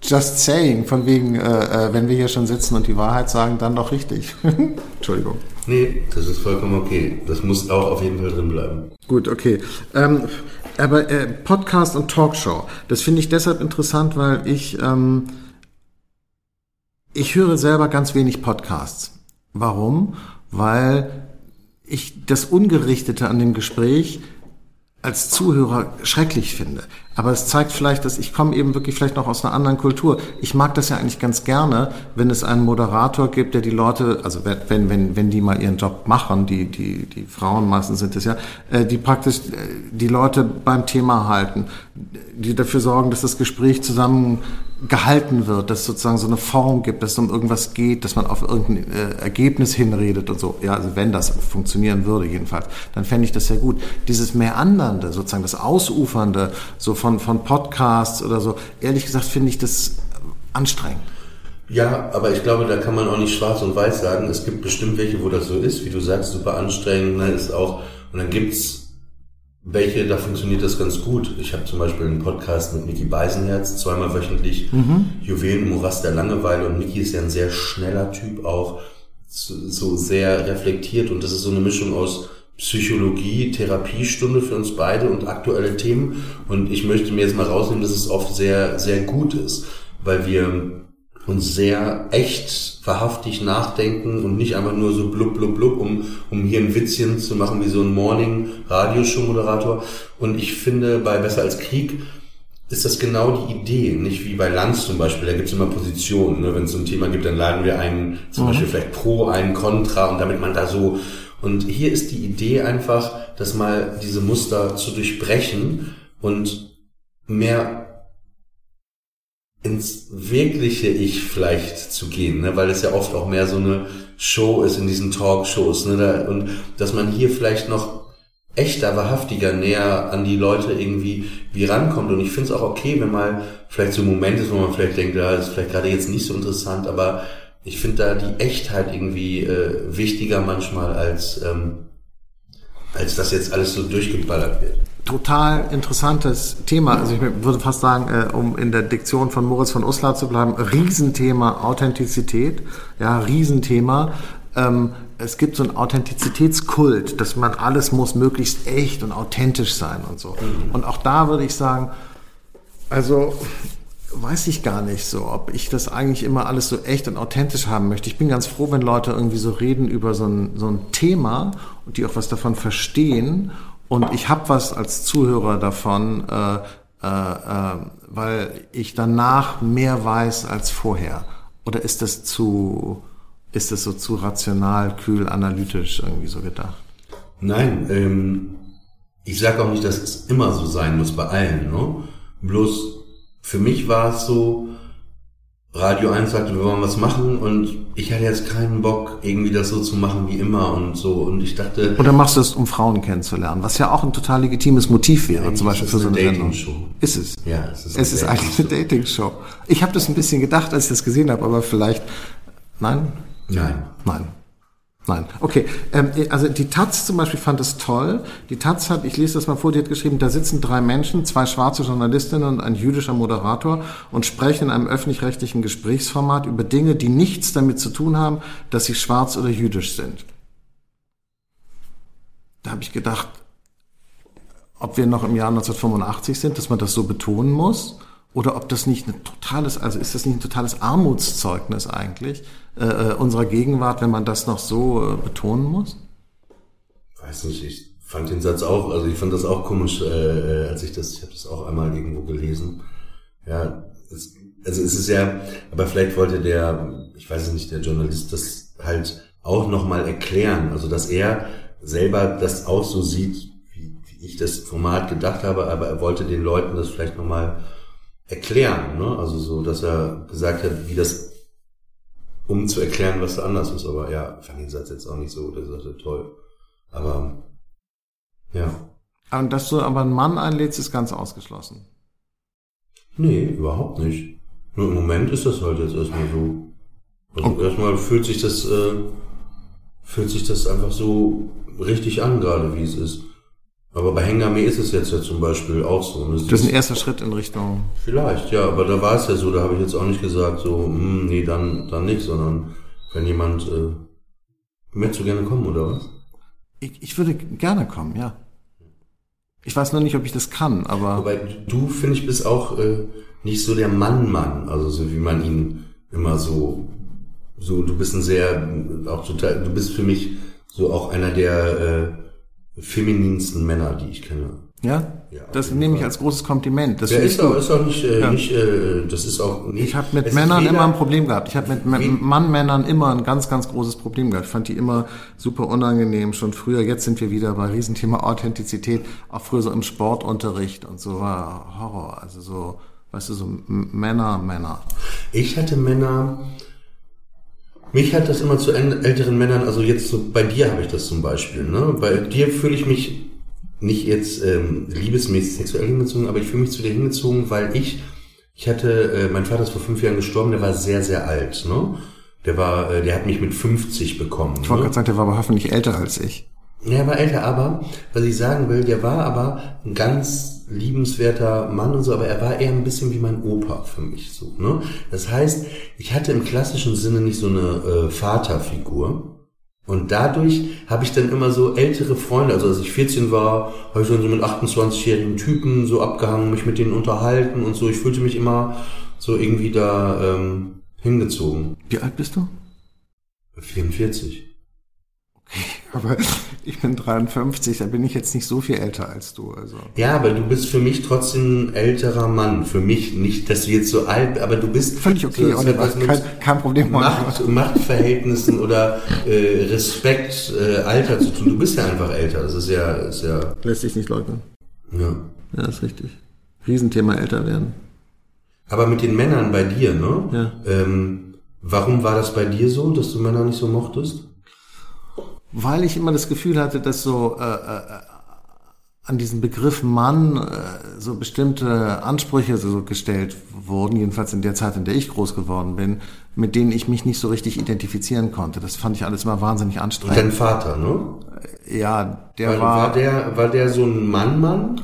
Just saying, von wegen, äh, äh, wenn wir hier schon sitzen und die Wahrheit sagen, dann doch richtig. Entschuldigung.
Nee, das ist vollkommen okay. Das muss auch auf jeden Fall drin bleiben.
Gut, okay. Ähm, aber äh, Podcast und Talkshow, das finde ich deshalb interessant, weil ich, ähm, ich höre selber ganz wenig Podcasts. Warum? Weil ich das Ungerichtete an dem Gespräch als Zuhörer schrecklich finde. Aber es zeigt vielleicht, dass ich komme eben wirklich vielleicht noch aus einer anderen Kultur. Ich mag das ja eigentlich ganz gerne, wenn es einen Moderator gibt, der die Leute, also wenn, wenn, wenn die mal ihren Job machen, die, die, die Frauen meistens sind es ja, äh, die praktisch äh, die Leute beim Thema halten, die dafür sorgen, dass das Gespräch zusammen gehalten wird, dass es sozusagen so eine Form gibt, dass es um irgendwas geht, dass man auf irgendein äh, Ergebnis hinredet und so. Ja, also wenn das funktionieren würde jedenfalls, dann fände ich das sehr gut. Dieses Meandernde, sozusagen das Ausufernde, so von, von Podcasts oder so, ehrlich gesagt finde ich das anstrengend.
Ja, aber ich glaube, da kann man auch nicht schwarz und weiß sagen. Es gibt bestimmt welche, wo das so ist, wie du sagst, super anstrengend, ne, ist auch, und dann gibt's welche, da funktioniert das ganz gut. Ich habe zum Beispiel einen Podcast mit Niki Beisenherz, zweimal wöchentlich, mhm. Juwelen im Morast der Langeweile. Und Niki ist ja ein sehr schneller Typ auch, so sehr reflektiert. Und das ist so eine Mischung aus Psychologie, Therapiestunde für uns beide und aktuelle Themen. Und ich möchte mir jetzt mal rausnehmen, dass es oft sehr, sehr gut ist, weil wir und sehr echt, wahrhaftig nachdenken und nicht einfach nur so blub, blub, blub, um, um hier ein Witzchen zu machen wie so ein Morning-Radioshow-Moderator. Und ich finde, bei Besser als Krieg ist das genau die Idee, nicht wie bei Lanz zum Beispiel, da gibt es immer Positionen. Ne? Wenn es so ein Thema gibt, dann laden wir einen, zum mhm. Beispiel vielleicht pro, einen Contra und damit man da so... Und hier ist die Idee einfach, das mal diese Muster zu durchbrechen und mehr ins wirkliche Ich vielleicht zu gehen, ne? weil es ja oft auch mehr so eine Show ist in diesen Talkshows. Ne? Da, und dass man hier vielleicht noch echter, wahrhaftiger näher an die Leute irgendwie wie rankommt. Und ich finde es auch okay, wenn mal vielleicht so ein Moment ist, wo man vielleicht denkt, ja, das ist vielleicht gerade jetzt nicht so interessant, aber ich finde da die Echtheit irgendwie äh, wichtiger manchmal als, ähm, als dass jetzt alles so durchgeballert wird
total interessantes Thema. Also ich würde fast sagen, äh, um in der Diktion von Moritz von Uslar zu bleiben, Riesenthema Authentizität, ja, Riesenthema. Ähm, es gibt so einen Authentizitätskult, dass man alles muss möglichst echt und authentisch sein und so. Mhm. Und auch da würde ich sagen, also weiß ich gar nicht so, ob ich das eigentlich immer alles so echt und authentisch haben möchte. Ich bin ganz froh, wenn Leute irgendwie so reden über so ein, so ein Thema und die auch was davon verstehen und ich habe was als Zuhörer davon, äh, äh, äh, weil ich danach mehr weiß als vorher. Oder ist das zu, ist das so zu rational, kühl, analytisch irgendwie so gedacht?
Nein, ähm, ich sage auch nicht, dass es immer so sein muss bei allen. Ne? Bloß für mich war es so, Radio 1 sagte, wir wollen was machen und ich hatte jetzt keinen Bock, irgendwie das so zu machen wie immer und so. Und ich dachte.
Oder machst du es, um Frauen kennenzulernen, was ja auch ein total legitimes Motiv wäre, zum Beispiel für so eine Sendung. Show. Ist es?
Ja, es ist,
es ist eigentlich eine Dating-Show. Ich habe das ein bisschen gedacht, als ich das gesehen habe, aber vielleicht. Nein?
Nein.
Nein. Nein, okay. Ähm, also die Taz zum Beispiel fand es toll. Die Taz hat, ich lese das mal vor, die hat geschrieben, da sitzen drei Menschen, zwei schwarze Journalistinnen und ein jüdischer Moderator und sprechen in einem öffentlich-rechtlichen Gesprächsformat über Dinge, die nichts damit zu tun haben, dass sie schwarz oder jüdisch sind. Da habe ich gedacht, ob wir noch im Jahr 1985 sind, dass man das so betonen muss, oder ob das nicht ein totales, also ist das nicht ein totales Armutszeugnis eigentlich, äh, äh, unserer Gegenwart, wenn man das noch so äh, betonen muss?
Weiß nicht, ich fand den Satz auch, also ich fand das auch komisch, äh, äh als ich das, ich habe das auch einmal irgendwo gelesen. Ja, es, also es ist ja, aber vielleicht wollte der, ich weiß es nicht, der Journalist das halt auch nochmal erklären, also dass er selber das auch so sieht, wie, wie ich das Format gedacht habe, aber er wollte den Leuten das vielleicht nochmal erklären, ne? Also so, dass er gesagt hat, wie das um zu erklären, was da anders ist. Aber ja, fand den Satz jetzt auch nicht so, der sagte, toll. Aber ja.
Und dass du aber einen Mann einlädst, ist ganz ausgeschlossen.
Nee, überhaupt nicht. Nur im Moment ist das halt jetzt erstmal so. Also okay. erstmal fühlt sich das, äh, fühlt sich das einfach so richtig an, gerade wie es ist. Aber bei Hengame ist es jetzt ja zum Beispiel auch so.
Das, das ist ein erster Schritt in Richtung.
Vielleicht, ja, aber da war es ja so, da habe ich jetzt auch nicht gesagt, so, hm, nee, dann, dann nicht, sondern wenn jemand, äh, möchtest du gerne kommen, oder was?
Ich, ich würde gerne kommen, ja. Ich weiß noch nicht, ob ich das kann, aber.
Wobei du, finde ich, bist auch äh, nicht so der Mann-Mann, also so wie man ihn immer so, so, du bist ein sehr, auch total, du bist für mich so auch einer der, äh, femininsten Männer, die ich kenne.
Ja? ja das nehme ich als großes Kompliment. Das
ja, ist, auch, ist auch nicht, äh, ja. nicht äh, das ist auch nicht.
Ich habe mit Männern immer ein Problem gehabt. Ich habe mit Mann-Männern immer ein ganz, ganz großes Problem gehabt. Ich fand die immer super unangenehm, schon früher. Jetzt sind wir wieder bei Riesenthema Authentizität. Auch früher so im Sportunterricht und so war Horror. Also so, weißt du, so Männer, Männer.
Ich hatte Männer, mich hat das immer zu älteren Männern, also jetzt so bei dir habe ich das zum Beispiel, ne? Bei dir fühle ich mich nicht jetzt ähm, liebesmäßig sexuell hingezogen, aber ich fühle mich zu dir hingezogen, weil ich, ich hatte, äh, mein Vater ist vor fünf Jahren gestorben, der war sehr, sehr alt, ne? Der war, äh, der hat mich mit 50 bekommen.
Ich wollte ne? gerade sagen, der war aber hoffentlich älter als ich.
Er war älter, aber was ich sagen will, der war aber ein ganz liebenswerter Mann und so, aber er war eher ein bisschen wie mein Opa für mich so. Ne? Das heißt, ich hatte im klassischen Sinne nicht so eine äh, Vaterfigur. Und dadurch habe ich dann immer so ältere Freunde, also als ich 14 war, habe ich dann so mit 28-jährigen Typen so abgehangen, mich mit denen unterhalten und so. Ich fühlte mich immer so irgendwie da ähm, hingezogen.
Wie alt bist du?
44.
Aber ich bin 53, da bin ich jetzt nicht so viel älter als du. Also.
Ja, aber du bist für mich trotzdem ein älterer Mann. Für mich nicht, dass du jetzt so alt, aber du bist
völlig okay, so, Oliver, kein, kein Problem.
Macht, Machtverhältnissen oder äh, Respekt, äh, Alter zu tun. Du bist ja einfach älter. Das ist ja, ist ja.
Lässt sich nicht leugnen.
Ja.
Ja, ist richtig. Riesenthema älter werden.
Aber mit den Männern bei dir, ne?
Ja.
Ähm, warum war das bei dir so, dass du Männer nicht so mochtest?
Weil ich immer das Gefühl hatte, dass so äh, äh, an diesen Begriff Mann äh, so bestimmte Ansprüche so gestellt wurden, jedenfalls in der Zeit, in der ich groß geworden bin, mit denen ich mich nicht so richtig identifizieren konnte. Das fand ich alles immer wahnsinnig anstrengend.
Und dein Vater, ne?
Ja, der
war,
war.
War der, war der so ein Mann-Mann?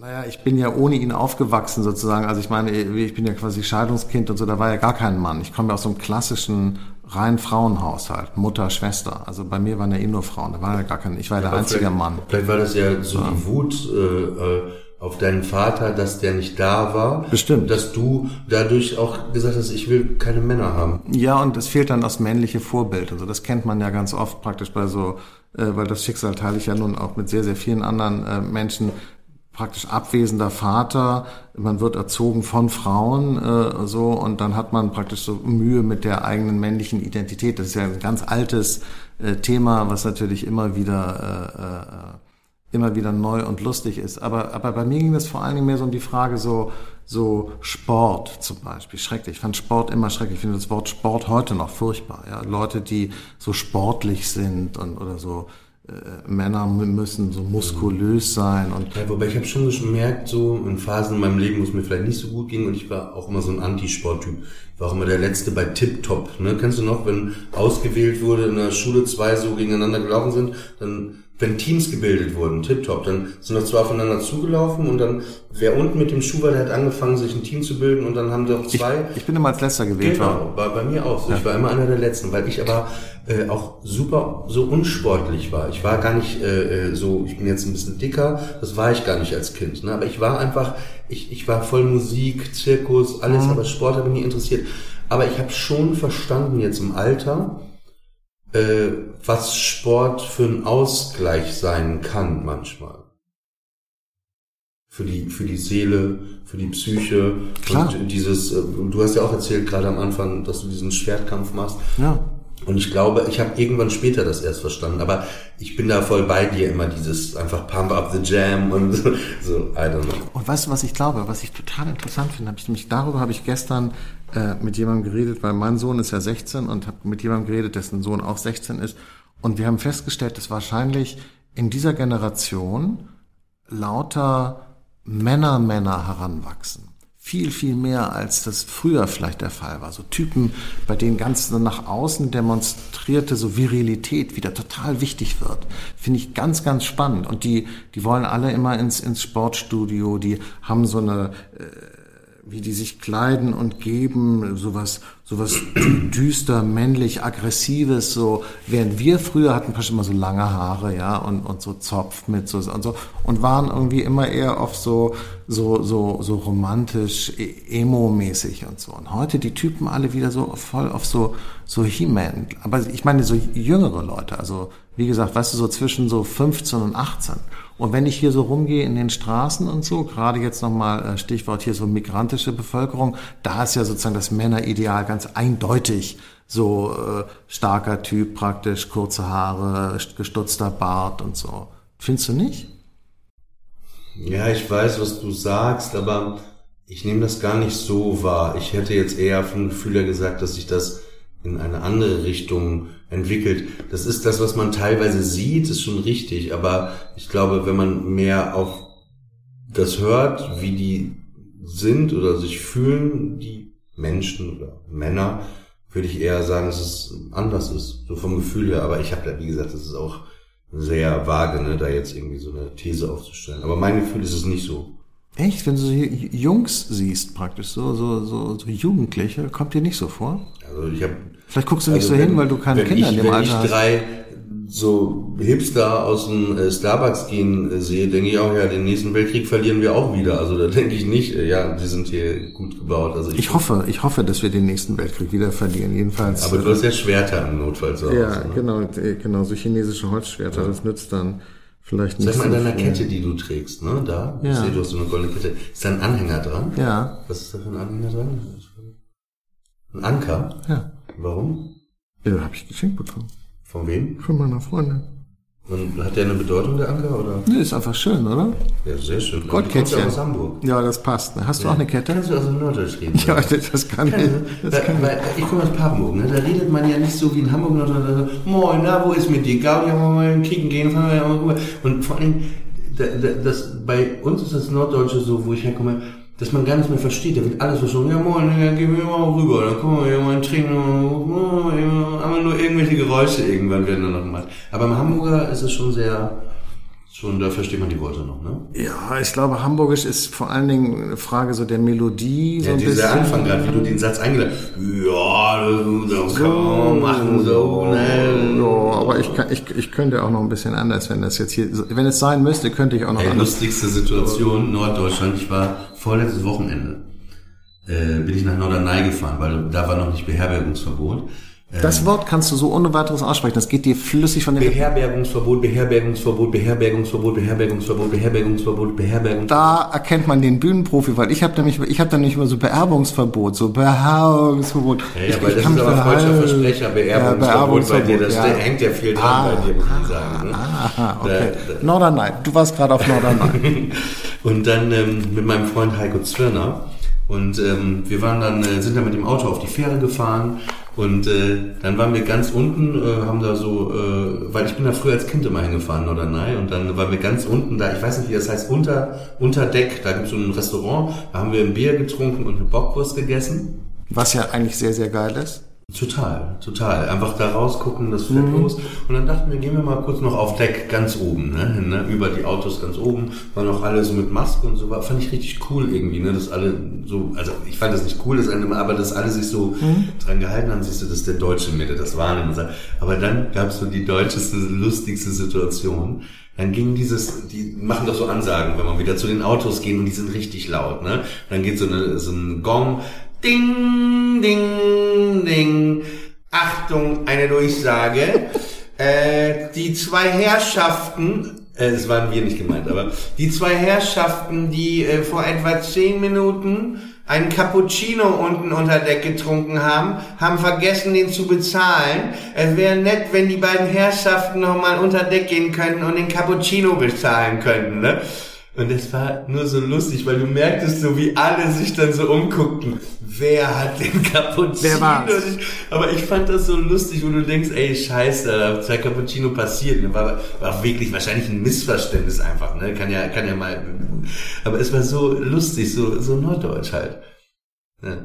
Naja, ich bin ja ohne ihn aufgewachsen sozusagen. Also ich meine, ich bin ja quasi Scheidungskind und so, da war ja gar kein Mann. Ich komme ja aus so einem klassischen rein Frauenhaushalt, Mutter, Schwester. Also bei mir waren ja eh nur Frauen, da war ja gar kein, ich war ja, der einzige Mann.
Vielleicht war das ja so ja. die Wut äh, äh, auf deinen Vater, dass der nicht da war.
Bestimmt.
Dass du dadurch auch gesagt hast, ich will keine Männer haben.
Ja, und es fehlt dann das männliche Vorbild. Also das kennt man ja ganz oft praktisch bei so, äh, weil das Schicksal teile ich ja nun auch mit sehr, sehr vielen anderen äh, Menschen, praktisch abwesender Vater, man wird erzogen von Frauen äh, so und dann hat man praktisch so Mühe mit der eigenen männlichen Identität. Das ist ja ein ganz altes äh, Thema, was natürlich immer wieder immer wieder neu und lustig ist. Aber, aber bei mir ging es vor allen Dingen mehr so um die Frage so, so Sport zum Beispiel. Schrecklich. Ich fand Sport immer schrecklich. Ich finde das Wort Sport heute noch furchtbar. Ja? Leute, die so sportlich sind und, oder so, äh, Männer müssen so muskulös sein und
ja, wobei ich habe schon gemerkt, so in Phasen in meinem Leben, wo es mir vielleicht nicht so gut ging und ich war auch immer so ein Antisporttyp. Ich war auch immer der Letzte bei Tip Top. Ne? Kennst du noch, wenn ausgewählt wurde in der Schule zwei so gegeneinander gelaufen sind, dann wenn Teams gebildet wurden, tipptopp, dann sind das zwei aufeinander zugelaufen und dann, wer unten mit dem der hat angefangen, sich ein Team zu bilden und dann haben doch zwei.
Ich, ich bin immer als Letzter gewählt
genau, war. bei mir auch so. Ja. Ich war immer einer der Letzten, weil ich aber äh, auch super so unsportlich war. Ich war gar nicht äh, äh, so, ich bin jetzt ein bisschen dicker, das war ich gar nicht als Kind. Ne? Aber ich war einfach, ich, ich war voll Musik, Zirkus, alles, mhm. aber Sport hat mich nie interessiert. Aber ich habe schon verstanden jetzt im Alter, äh, was Sport für ein Ausgleich sein kann manchmal. Für die, für die Seele, für die Psyche.
Klar.
Und dieses, äh, du hast ja auch erzählt gerade am Anfang, dass du diesen Schwertkampf machst.
Ja.
Und ich glaube, ich habe irgendwann später das erst verstanden, aber ich bin da voll bei dir immer dieses einfach Pump up the Jam und so, I don't know.
Und weißt du, was ich glaube, was ich total interessant finde, habe ich nämlich darüber habe ich gestern äh, mit jemandem geredet, weil mein Sohn ist ja 16 und habe mit jemandem geredet, dessen Sohn auch 16 ist und wir haben festgestellt, dass wahrscheinlich in dieser Generation lauter Männer Männer heranwachsen viel, viel mehr, als das früher vielleicht der Fall war. So Typen, bei denen ganz nach außen demonstrierte so Virilität wieder total wichtig wird. Finde ich ganz, ganz spannend. Und die, die wollen alle immer ins, ins Sportstudio, die haben so eine, äh, wie die sich kleiden und geben, sowas, sowas düster, männlich, aggressives, so, während wir früher hatten fast immer so lange Haare, ja, und, und so Zopf mit so, und so, und waren irgendwie immer eher auf so, so, so, so romantisch, e, emo-mäßig und so. Und heute die Typen alle wieder so voll auf so, so He-Man. Aber ich meine so jüngere Leute, also, wie gesagt, weißt du, so zwischen so 15 und 18. Und wenn ich hier so rumgehe in den Straßen und so, gerade jetzt nochmal äh, Stichwort hier so migrantische Bevölkerung, da ist ja sozusagen das Männerideal ganz eindeutig so äh, starker Typ praktisch, kurze Haare, gestutzter Bart und so. Findest du nicht?
Ja, ich weiß, was du sagst, aber ich nehme das gar nicht so wahr. Ich hätte jetzt eher vom Gefühl her gesagt, dass sich das in eine andere Richtung entwickelt. Das ist das, was man teilweise sieht, ist schon richtig, aber ich glaube, wenn man mehr auf das hört, wie die sind oder sich fühlen, die Menschen oder Männer, würde ich eher sagen, dass es anders ist, so vom Gefühl her. Aber ich habe da, wie gesagt, das ist auch sehr vage, ne, da jetzt irgendwie so eine These aufzustellen. Aber mein Gefühl ist es nicht so.
Echt? Wenn du so Jungs siehst, praktisch, so, so, so, so Jugendliche, kommt dir nicht so vor?
Also ich habe.
Vielleicht guckst du nicht also so wenn, hin, weil du keine Kinder
ich,
in dem
wenn
Alter
hast. Wenn ich drei so Hipster aus dem äh, Starbucks gehen äh, sehe, denke ich auch, ja, den nächsten Weltkrieg verlieren wir auch wieder. Also da denke ich nicht, äh, ja, die sind hier gut gebaut. Also
ich, ich hoffe, ich hoffe, dass wir den nächsten Weltkrieg wieder verlieren. Jedenfalls.
Aber du hast ja Schwerter im Notfall
zu Hause. Ja, ne? genau, genau, so chinesische Holzschwerter. Ja. Das nützt dann vielleicht
nicht. Sag mal, in deiner Kette, die du trägst, ne, da, ja. ich sehe, du hast so eine goldene Kette. Ist da ein Anhänger dran?
Ja.
Was ist da für ein Anhänger dran? Ein Anker?
Ja.
Warum?
Ja, habe ich geschenkt bekommen.
Von wem?
Von meiner Freundin.
Und hat der eine Bedeutung, der Anker, oder?
Nee, ist einfach schön, oder?
Ja, sehr schön.
Goldkettchen.
aus Hamburg.
Ja, das passt. Hast du auch eine Kette?
Kannst du aus dem Norddeutsch reden?
Ja, das kann ich.
Das kann weil, ich komme aus Papenburg, ne? da redet man ja nicht so wie in Hamburg. Oder, Moin, na, wo ist mit dir? Gaudi, ja mal kicken gehen. Und vor allem, das, bei uns ist das Norddeutsche so, wo ich herkomme, dass man gar nicht mehr versteht. Da wird alles verschoben. Ja, moin, dann gehen wir mal rüber. Dann kommen wir mal trinken. Aber nur irgendwelche Geräusche irgendwann werden dann noch gemacht. Aber im Hamburger ist es schon sehr, schon, da versteht man die Worte noch, ne?
Ja, ich glaube, Hamburgisch ist vor allen Dingen eine Frage so der Melodie.
So ja, dieser bisschen. Anfang gerade, wie du den Satz eingeleitet Ja, das kann man machen, so, ne?
Ja, aber ich, kann, ich, ich könnte auch noch ein bisschen anders, wenn das jetzt hier, wenn es sein müsste, könnte ich auch noch
Ey, anders. lustigste Situation, Norddeutschland. Ich war vorletztes Wochenende, äh, bin ich nach Norderney gefahren, weil da war noch nicht Beherbergungsverbot.
Das Wort kannst du so ohne weiteres aussprechen. Das geht dir flüssig von den.
Beherbergungsverbot, Beherbergungsverbot, Beherbergungsverbot, Beherbergungsverbot, Beherbergungsverbot, Beherbergungsverbot.
Da erkennt man den Bühnenprofi, weil ich habe nämlich, ich habe da nicht immer so Beerbungsverbot, so Beherbergungsverbot.
Ja, ja,
ich,
das ist aber falscher. Versprecher, Beerbungsverbot bei dir. Das
ja.
hängt ja viel dran
Ah,
bei dir, muss man sagen. Ne?
Aha, okay.
Da- da-
Norderney, du warst gerade auf Norderney.
Und dann ähm, mit meinem Freund Heiko Zwirner. Und ähm, wir waren dann, äh, sind dann mit dem Auto auf die Fähre gefahren und äh, dann waren wir ganz unten, äh, haben da so, äh, weil ich bin da früher als Kind immer hingefahren, oder nein? Und dann waren wir ganz unten da, ich weiß nicht, wie das heißt, unter, unter Deck, da gibt's so ein Restaurant, da haben wir ein Bier getrunken und eine Bockwurst gegessen.
Was ja eigentlich sehr, sehr geil ist.
Total, total. Einfach da rausgucken, das fährt los. Und dann dachten wir, gehen wir mal kurz noch auf Deck ganz oben, ne, hin, ne, über die Autos ganz oben. Waren auch alle so mit Maske und so, war, fand ich richtig cool irgendwie, ne, dass alle so, also ich fand das nicht cool, das eine, aber dass alle sich so dran gehalten haben, siehst du, das ist der Deutsche mir, das wahrnimmt. Aber dann gab es so die deutscheste, lustigste Situation. Dann ging dieses, die machen doch so Ansagen, wenn man wieder zu den Autos geht und die sind richtig laut, ne? Dann geht so, eine, so ein Gong, ding, ding, ding. Achtung, eine Durchsage. äh, die zwei Herrschaften, äh, das waren wir nicht gemeint, aber die zwei Herrschaften, die äh, vor etwa zehn Minuten einen Cappuccino unten unter Deck getrunken haben, haben vergessen, den zu bezahlen. Es wäre nett, wenn die beiden Herrschaften nochmal unter Deck gehen könnten und den Cappuccino bezahlen könnten, ne? Und es war nur so lustig, weil du merktest so, wie alle sich dann so umguckten. Wer hat den Cappuccino?
Wer war's?
Aber ich fand das so lustig, wo du denkst, ey, scheiße, da hat zwei Cappuccino passiert. Ne? War, war wirklich wahrscheinlich ein Missverständnis einfach, ne? Kann ja, kann ja mal. Aber es war so lustig, so, so norddeutsch halt. Ja.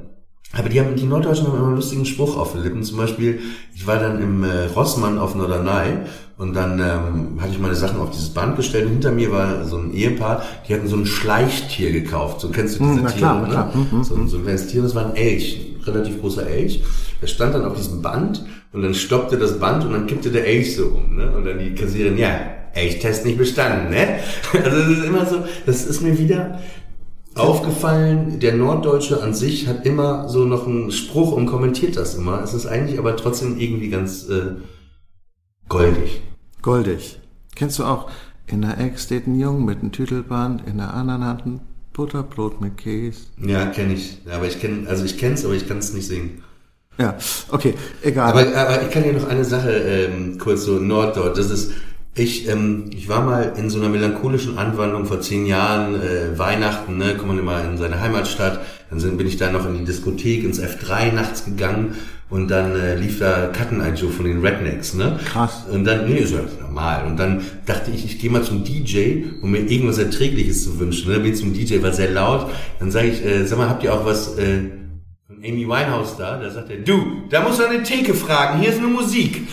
Aber die haben, die Norddeutschen haben immer einen lustigen Spruch auf den Lippen. Zum Beispiel, ich war dann im äh, Rossmann auf Norderney und dann ähm, hatte ich meine Sachen auf dieses Band gestellt. Und hinter mir war so ein Ehepaar, die hatten so ein Schleichtier gekauft. So kennst du diese
Hm, na
Tiere,
klar,
ne?
klar. Hm, hm,
so, ein- so ein kleines Tier, das war ein Elch, ein relativ großer Elch. Der stand dann auf diesem Band und dann stoppte das Band und dann kippte der Elch so um. Ne? Und dann die Kassiererin, ja, Elchtest nicht bestanden, ne? Also das ist immer so, das ist mir wieder aufgefallen, der Norddeutsche an sich hat immer so noch einen Spruch und kommentiert das immer. Es ist eigentlich aber trotzdem irgendwie ganz äh, goldig.
Goldig. Kennst du auch? In der Ecke steht ein Jung mit einem Tütelband, in der anderen Hand ein Butterbrot mit Käse.
Ja, kenne ich. Aber ich kenne, also ich kenne es, aber ich kann es nicht singen.
Ja, okay, egal.
Aber, aber ich kann dir noch eine Sache ähm, kurz so Norddeutsch. Das ist, ich, ähm, ich war mal in so einer melancholischen Anwandlung vor zehn Jahren, äh, Weihnachten, ne, kommt man immer in seine Heimatstadt, dann sind, bin ich da noch in die Diskothek, ins F3 nachts gegangen und dann äh, lief da Cutten Eye Joe von den Rednecks, ne?
Krass.
Und dann, nee, ist ja normal. Und dann dachte ich, ich gehe mal zum DJ, um mir irgendwas Erträgliches zu wünschen. Ne? Bin ich zum DJ, war sehr laut. Dann sage ich, äh, sag mal, habt ihr auch was äh, von Amy Winehouse da? Da sagt er, du, da musst du eine Theke fragen, hier ist nur Musik.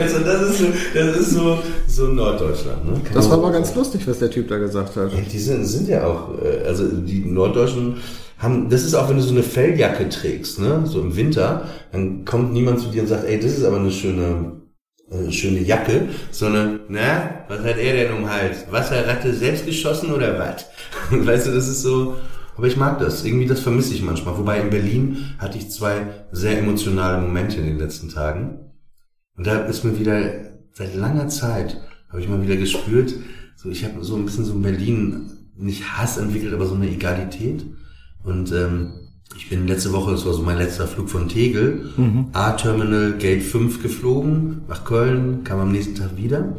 Also das ist so, das ist so, so Norddeutschland. Ne? Kann
das war aber ganz lustig, was der Typ da gesagt hat.
die sind, sind ja auch, äh, also die Norddeutschen haben, das ist auch, wenn du so eine Felljacke trägst, ne, so im Winter, dann kommt niemand zu dir und sagt, ey, das ist aber eine schöne, äh, schöne Jacke, sondern, na, was hat er denn um Hals? Wasserratte selbst geschossen oder was? weißt du, das ist so, aber ich mag das, irgendwie das vermisse ich manchmal. Wobei in Berlin hatte ich zwei sehr emotionale Momente in den letzten Tagen. Und da ist mir wieder seit langer Zeit habe ich mal wieder gespürt, so ich habe so ein bisschen so in Berlin nicht Hass entwickelt, aber so eine Egalität. Und ähm, ich bin letzte Woche, das war so mein letzter Flug von Tegel, A-Terminal Gate 5 geflogen, nach Köln, kam am nächsten Tag wieder.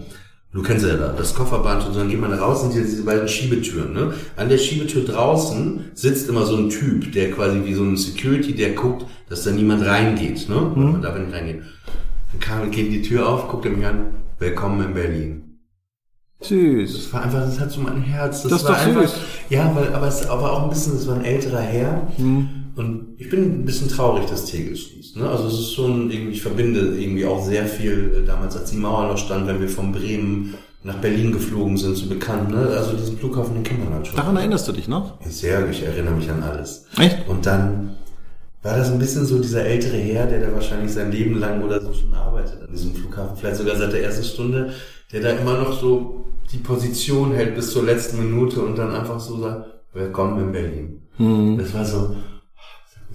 Du kennst ja da, das Kofferband und so, dann geht man da raus und diese beiden Schiebetüren. Ne? An der Schiebetür draußen sitzt immer so ein Typ, der quasi wie so ein Security, der guckt, dass da niemand reingeht. Ne? Man darf nicht reingehen. Dann kam, geht die Tür auf, guckt er mich an, willkommen in Berlin.
Süß.
Das war einfach, das hat so mein Herz. Das,
Das
war einfach,
süß.
Ja, weil, aber es war auch ein bisschen, das war ein älterer Herr.
Hm.
Und ich bin ein bisschen traurig, dass Tegel schließt. Ne? Also es ist schon irgendwie, ich verbinde irgendwie auch sehr viel, äh, damals als die Mauer noch stand, wenn wir von Bremen nach Berlin geflogen sind, so bekannt. Ne? Also diesen Flughafen, den kennt man halt schon.
Daran erinnerst du dich noch?
Sehr, ich erinnere mich an alles.
Echt?
Und dann war das ein bisschen so dieser ältere Herr, der da wahrscheinlich sein Leben lang oder so schon arbeitet an diesem Flughafen, vielleicht sogar seit der ersten Stunde, der da immer noch so die Position hält bis zur letzten Minute und dann einfach so sagt, willkommen in Berlin. Das war so,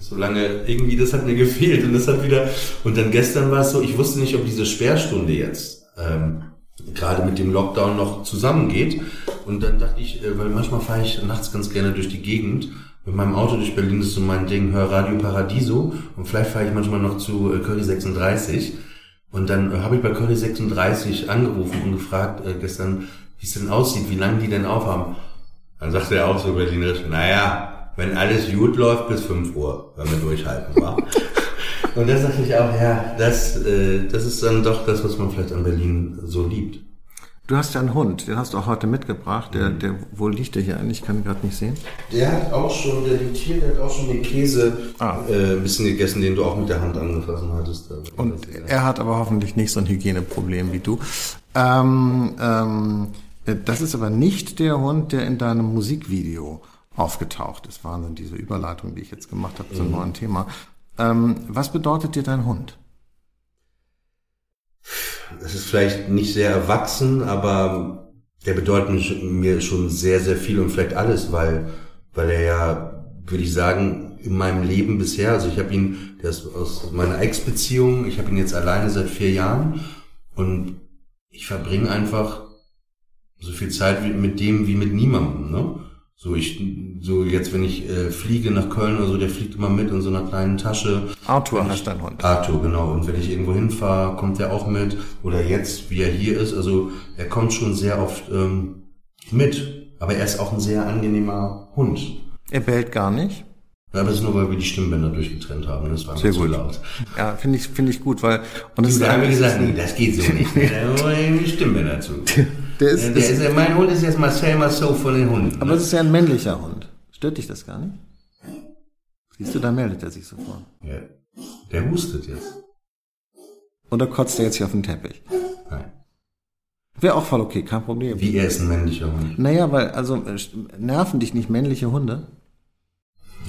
Solange irgendwie, das hat mir gefehlt und das hat wieder, und dann gestern war es so, ich wusste nicht, ob diese Sperrstunde jetzt, ähm, gerade mit dem Lockdown noch zusammengeht. Und dann dachte ich, äh, weil manchmal fahre ich nachts ganz gerne durch die Gegend. Mit meinem Auto durch Berlin ist so mein Ding, hör Radio Paradiso. Und vielleicht fahre ich manchmal noch zu äh, Curry 36. Und dann äh, habe ich bei Curry 36 angerufen und gefragt äh, gestern, wie es denn aussieht, wie lange die denn aufhaben. Dann sagte er auch so Berlinerisch, naja, wenn alles gut läuft, bis 5 Uhr, wenn wir durchhalten, war. Und da sagte ich auch, ja, das, äh, das ist dann doch das, was man vielleicht an Berlin so liebt.
Du hast ja einen Hund, den hast du auch heute mitgebracht. Der, der, wo liegt der hier eigentlich? Ich kann ihn gerade nicht sehen.
Der hat auch schon, der liegt hier, der hat auch schon den Käse ah. äh, ein bisschen gegessen, den du auch mit der Hand angefasst hattest.
Und er hat aber hoffentlich nicht so ein Hygieneproblem wie du. Ähm, ähm, das ist aber nicht der Hund, der in deinem Musikvideo aufgetaucht ist. Wahnsinn, diese Überleitung, die ich jetzt gemacht habe zum mhm. neuen Thema. Ähm, was bedeutet dir dein Hund?
Das ist vielleicht nicht sehr erwachsen, aber der bedeutet mir schon sehr, sehr viel und vielleicht alles, weil, weil er ja, würde ich sagen, in meinem Leben bisher, also ich habe ihn, der ist aus meiner Ex-Beziehung, ich habe ihn jetzt alleine seit vier Jahren und ich verbringe einfach so viel Zeit mit dem wie mit niemandem, ne? So ich, so jetzt, wenn ich äh, fliege nach Köln oder so, der fliegt immer mit in so einer kleinen Tasche.
Arthur heißt dein Hund.
Arthur, genau. Und wenn ich irgendwo hinfahre, kommt er auch mit. Oder jetzt, wie er hier ist. Also er kommt schon sehr oft ähm, mit. Aber er ist auch ein sehr angenehmer Hund.
Er bellt gar nicht.
Ja, aber das ist nur, weil wir die Stimmbänder durchgetrennt haben. Das war
Sehr gut. laut. Ja, finde ich, finde ich gut, weil,
und das ist haben wir gesagt, nee, das geht so nicht. Da wollen die Stimmbänder zu.
Der ist,
der ist, ist, mein Hund ist jetzt Marcel Marceau von den Hunden.
Aber ne? es ist ja ein männlicher Hund. Stört dich das gar nicht? Siehst du, da meldet er sich sofort.
Ja. Der hustet jetzt.
Oder kotzt er jetzt hier auf den Teppich?
Nein.
Wäre auch voll okay, kein Problem.
Wie er ist ein männlicher Hund?
Naja, weil, also, äh, nerven dich nicht männliche Hunde?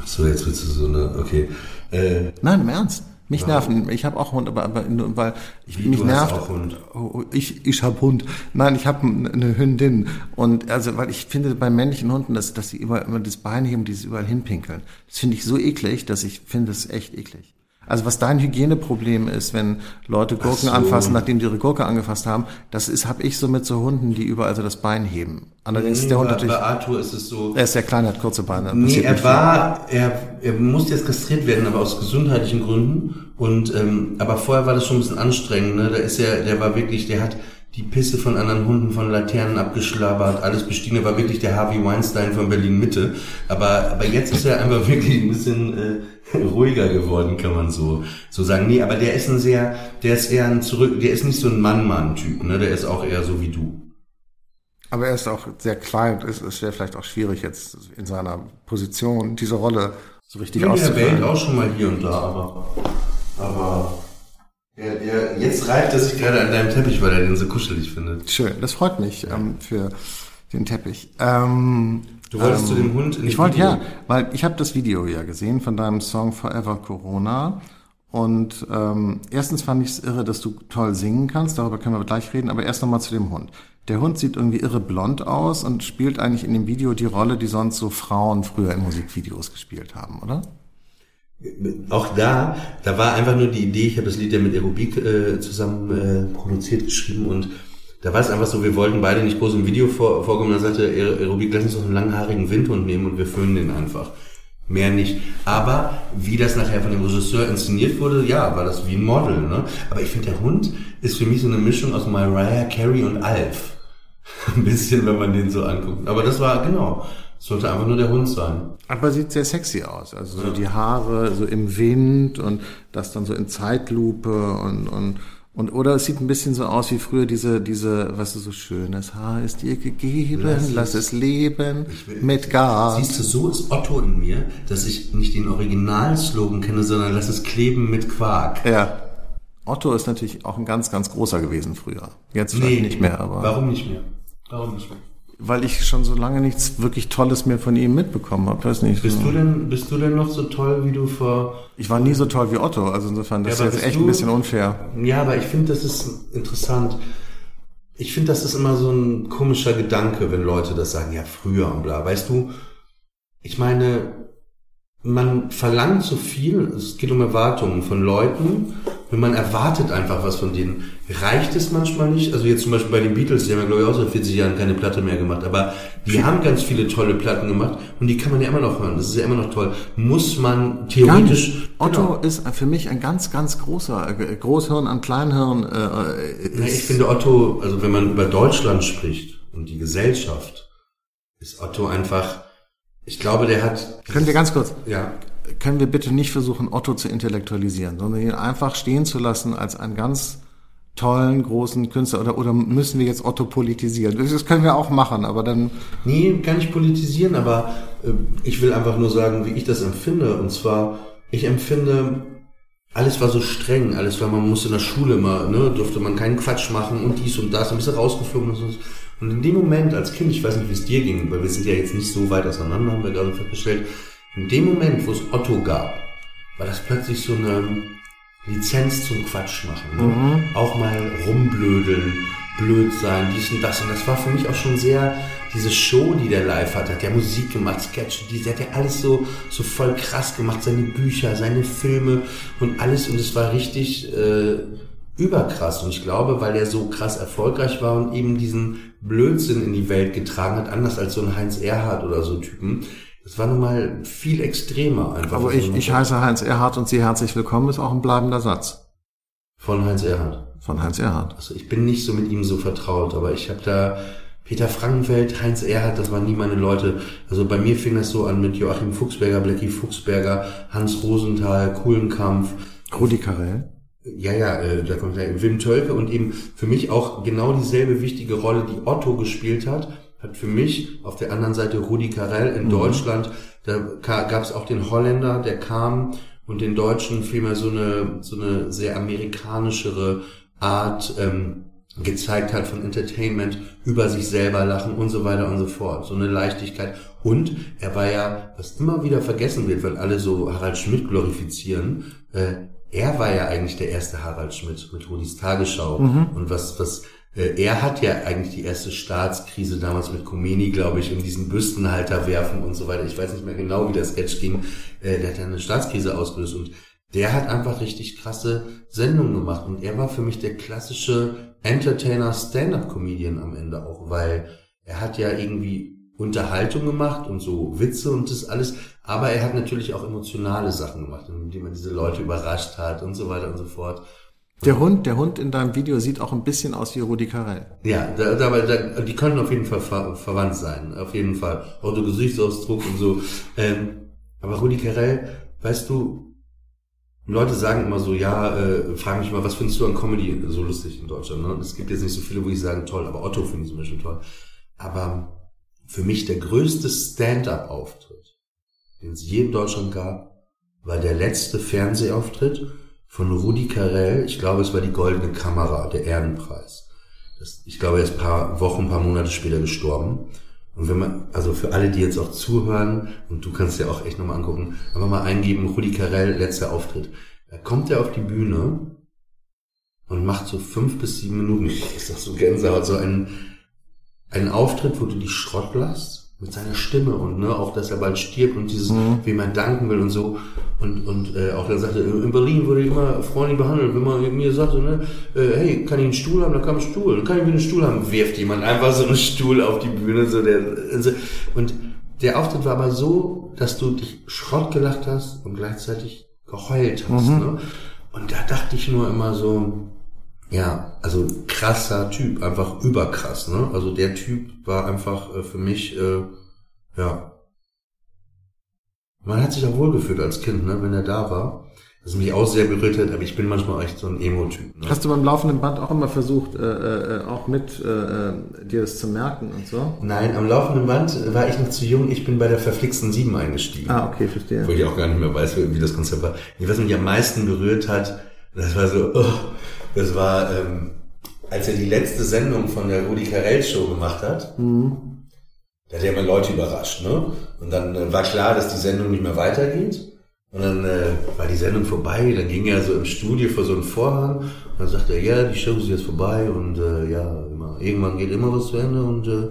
Ach so, jetzt willst du so eine, okay.
Äh, Nein, im Ernst. Mich ja. nerven. Ich habe auch Hund, aber, aber weil ich
Wie,
mich
du
nervt.
Hast auch Hund.
Oh, ich ich habe Hund. Nein, ich habe eine Hündin und also weil ich finde bei männlichen Hunden, dass dass sie immer immer das Bein heben, die sie überall hinpinkeln. Das finde ich so eklig, dass ich finde es echt eklig. Also was dein Hygieneproblem ist, wenn Leute Gurken so. anfassen, nachdem die ihre Gurke angefasst haben, das ist, habe ich so mit so Hunden, die überall so das Bein heben.
Allerdings nee, ist der Hund natürlich. Bei Arthur ist es so.
Er ist sehr klein, hat kurze Beine.
Nee, er war, er, er musste jetzt kastriert werden, aber aus gesundheitlichen Gründen. Und ähm, aber vorher war das schon ein bisschen anstrengend. Ne? Da ist er, der war wirklich, der hat die Pisse von anderen Hunden von Laternen abgeschlabbert, alles bestiegen. Er war wirklich der Harvey Weinstein von Berlin Mitte. Aber, aber jetzt ist er einfach wirklich ein bisschen äh, ruhiger geworden, kann man so, so sagen. Nee, aber der ist ein sehr, der ist eher ein zurück, der ist nicht so ein Mann-Mann-Typ, ne? Der ist auch eher so wie du.
Aber er ist auch sehr klein. Es ist vielleicht auch schwierig jetzt in seiner Position diese Rolle so richtig
nee, auszufüllen. Er bellt auch schon mal hier und da, aber, aber ja, ja, jetzt reibt er sich gerade an deinem Teppich, weil er den so kuschelig findet.
Schön, das freut mich ähm, für den Teppich. Ähm,
du wolltest ähm, zu dem Hund
in Ich wollte ja, weil ich habe das Video ja gesehen von deinem Song Forever Corona. Und ähm, erstens fand ich es irre, dass du toll singen kannst, darüber können wir gleich reden, aber erst nochmal zu dem Hund. Der Hund sieht irgendwie irre blond aus und spielt eigentlich in dem Video die Rolle, die sonst so Frauen früher in Musikvideos gespielt haben, oder?
auch da, da war einfach nur die Idee, ich habe das Lied ja mit Aerobik äh, zusammen äh, produziert, geschrieben und da war es einfach so, wir wollten beide nicht groß im Video vor, vorkommen, da sagte Aerobik, lass uns doch einen langhaarigen Windhund nehmen und wir föhnen den einfach. Mehr nicht. Aber wie das nachher von dem Regisseur inszeniert wurde, ja, war das wie ein Model. Ne? Aber ich finde, der Hund ist für mich so eine Mischung aus Mariah Carey und Alf. Ein bisschen, wenn man den so anguckt. Aber das war, genau, sollte einfach nur der Hund sein.
Aber sieht sehr sexy aus. Also so ja. die Haare so im Wind und das dann so in Zeitlupe und, und, und oder es sieht ein bisschen so aus wie früher diese, diese, was ist so schönes Haar ist dir gegeben, lass, lass es leben mit Gas.
Siehst du, so ist Otto in mir, dass ich nicht den Originalslogan kenne, sondern lass es kleben mit Quark.
Ja. Otto ist natürlich auch ein ganz, ganz großer gewesen früher. Jetzt vielleicht nee, nicht mehr, aber.
Warum nicht mehr? Warum nicht mehr?
Weil ich schon so lange nichts wirklich Tolles mehr von ihm mitbekommen habe. Weiß nicht.
Bist du denn, bist du denn noch so toll, wie du vor?
Ich war nie so toll wie Otto, also insofern, das ja, ist jetzt echt du, ein bisschen unfair.
Ja, aber ich finde, das ist interessant. Ich finde, das ist immer so ein komischer Gedanke, wenn Leute das sagen, ja, früher und bla. Weißt du, ich meine, man verlangt so viel, es geht um Erwartungen von Leuten und man erwartet einfach was von denen. Reicht es manchmal nicht? Also jetzt zum Beispiel bei den Beatles, die haben ja glaube ich auch seit 40 Jahren keine Platte mehr gemacht, aber die haben ganz viele tolle Platten gemacht und die kann man ja immer noch hören. Das ist ja immer noch toll. Muss man theoretisch...
Otto genau. ist für mich ein ganz, ganz großer, äh, Großhirn an Kleinhirn. Äh,
ja, ich finde Otto, also wenn man über Deutschland spricht und die Gesellschaft, ist Otto einfach ich glaube, der hat.
Können wir ganz kurz?
Ja.
Können wir bitte nicht versuchen, Otto zu intellektualisieren, sondern ihn einfach stehen zu lassen als einen ganz tollen, großen Künstler oder, oder müssen wir jetzt Otto politisieren? Das können wir auch machen, aber dann.
Nee, kann ich politisieren, aber äh, ich will einfach nur sagen, wie ich das empfinde. Und zwar, ich empfinde, alles war so streng, alles war, man musste in der Schule mal, ne, durfte man keinen Quatsch machen und dies und das, ein bisschen rausgeflogen und so. Und in dem Moment als Kind, ich weiß nicht, wie es dir ging, weil wir sind ja jetzt nicht so weit auseinander, haben wir gerade festgestellt, in dem Moment, wo es Otto gab, war das plötzlich so eine Lizenz zum Quatsch machen. Ne? Mhm. Auch mal rumblödeln, blöd sein, dies und das. Und das war für mich auch schon sehr, diese Show, die der live hat, hat der Musik gemacht, Sketch, die, hat ja alles so, so voll krass gemacht, seine Bücher, seine Filme und alles. Und es war richtig, äh, überkrass. Und ich glaube, weil er so krass erfolgreich war und eben diesen Blödsinn in die Welt getragen hat, anders als so ein Heinz Erhardt oder so Typen. Das war nun mal viel extremer einfach.
Aber ich, ich heiße Heinz Erhardt und Sie herzlich willkommen ist auch ein bleibender Satz.
Von Heinz Erhardt.
Von Heinz Erhardt.
Also ich bin nicht so mit ihm so vertraut, aber ich habe da Peter Frankenfeld, Heinz Erhardt, das waren nie meine Leute. Also bei mir fing das so an mit Joachim Fuchsberger, Blackie Fuchsberger, Hans Rosenthal, Kuhlenkampf.
Rudi Carell.
Ja, ja, äh, da kommt der Wim Tölke und eben für mich auch genau dieselbe wichtige Rolle, die Otto gespielt hat, hat für mich auf der anderen Seite Rudi Carell in mhm. Deutschland, da gab es auch den Holländer, der kam und den Deutschen vielmehr so eine, so eine sehr amerikanischere Art ähm, gezeigt hat von Entertainment, über sich selber lachen und so weiter und so fort. So eine Leichtigkeit. Und er war ja, was immer wieder vergessen wird, weil alle so Harald Schmidt glorifizieren, äh, er war ja eigentlich der erste Harald Schmidt mit Rudis Tagesschau. Mhm. Und was, was, äh, er hat ja eigentlich die erste Staatskrise damals mit Khomeini, glaube ich, in diesen Büstenhalter werfen und so weiter. Ich weiß nicht mehr genau, wie der Sketch ging. Äh, der hat ja eine Staatskrise ausgelöst und der hat einfach richtig krasse Sendungen gemacht. Und er war für mich der klassische Entertainer Stand-up-Comedian am Ende auch, weil er hat ja irgendwie Unterhaltung gemacht und so Witze und das alles, aber er hat natürlich auch emotionale Sachen gemacht, indem er diese Leute überrascht hat und so weiter und so fort.
Der Hund, der Hund in deinem Video sieht auch ein bisschen aus wie Rudi Carell.
Ja, da, da, da, die können auf jeden Fall ver, verwandt sein, auf jeden Fall. Auch der Gesichtsausdruck und so. Ähm, aber Rudi Carell, weißt du, Leute sagen immer so, ja, äh, fragen mich mal, was findest du an Comedy so lustig in Deutschland? Ne? Es gibt jetzt nicht so viele, wo ich sagen, toll, aber Otto finde ich zum Beispiel toll. Aber für mich der größte Stand-up-Auftritt, den es je in Deutschland gab, war der letzte Fernsehauftritt von Rudi Carell. Ich glaube, es war die Goldene Kamera, der Ehrenpreis. Das, ich glaube, er ist paar Wochen, paar Monate später gestorben. Und wenn man, also für alle, die jetzt auch zuhören, und du kannst ja auch echt nochmal angucken, einfach mal eingeben, Rudi Carell, letzter Auftritt. Da kommt er auf die Bühne und macht so fünf bis sieben Minuten, ist das so Gänsehaut, so einen, einen Auftritt, wo du die Schrott lässt mit seiner Stimme und ne, auch, dass er bald stirbt und dieses, mhm. wie man danken will und so. Und, und äh, auch dann sagte, in Berlin wurde ich immer freundlich behandelt, wenn man mir sagte, ne, äh, hey, kann ich einen Stuhl haben? Da kam ein Stuhl. Kann ich mir einen Stuhl haben? Wirft jemand einfach so einen Stuhl auf die Bühne. So der, so. Und der Auftritt war aber so, dass du dich Schrott gelacht hast und gleichzeitig geheult hast. Mhm. Ne? Und da dachte ich nur immer so, ja, also krasser Typ, einfach überkrass, ne? Also der Typ war einfach äh, für mich, äh, ja. Man hat sich auch wohlgefühlt als Kind, ne, wenn er da war. Das mich auch sehr berührt hat, aber ich bin manchmal echt so ein Emo-Typ.
Ne? Hast du beim laufenden Band auch immer versucht, äh, äh, auch mit äh, äh, dir das zu merken und so?
Nein, am laufenden Band war ich noch zu jung. Ich bin bei der verflixten Sieben eingestiegen.
Ah, okay, verstehe.
Wo ich auch gar nicht mehr weiß, wie das Konzept war. Was mich am meisten berührt hat, das war so, oh, das war, ähm, als er die letzte Sendung von der Rudi Carell Show gemacht hat. Mhm. Da hat er immer Leute überrascht, ne? Und dann äh, war klar, dass die Sendung nicht mehr weitergeht. Und dann äh, war die Sendung vorbei, dann ging er so im Studio vor so einem Vorhang und dann sagte er, ja, die Show ist jetzt vorbei und äh, ja, immer, irgendwann geht immer was zu Ende und äh,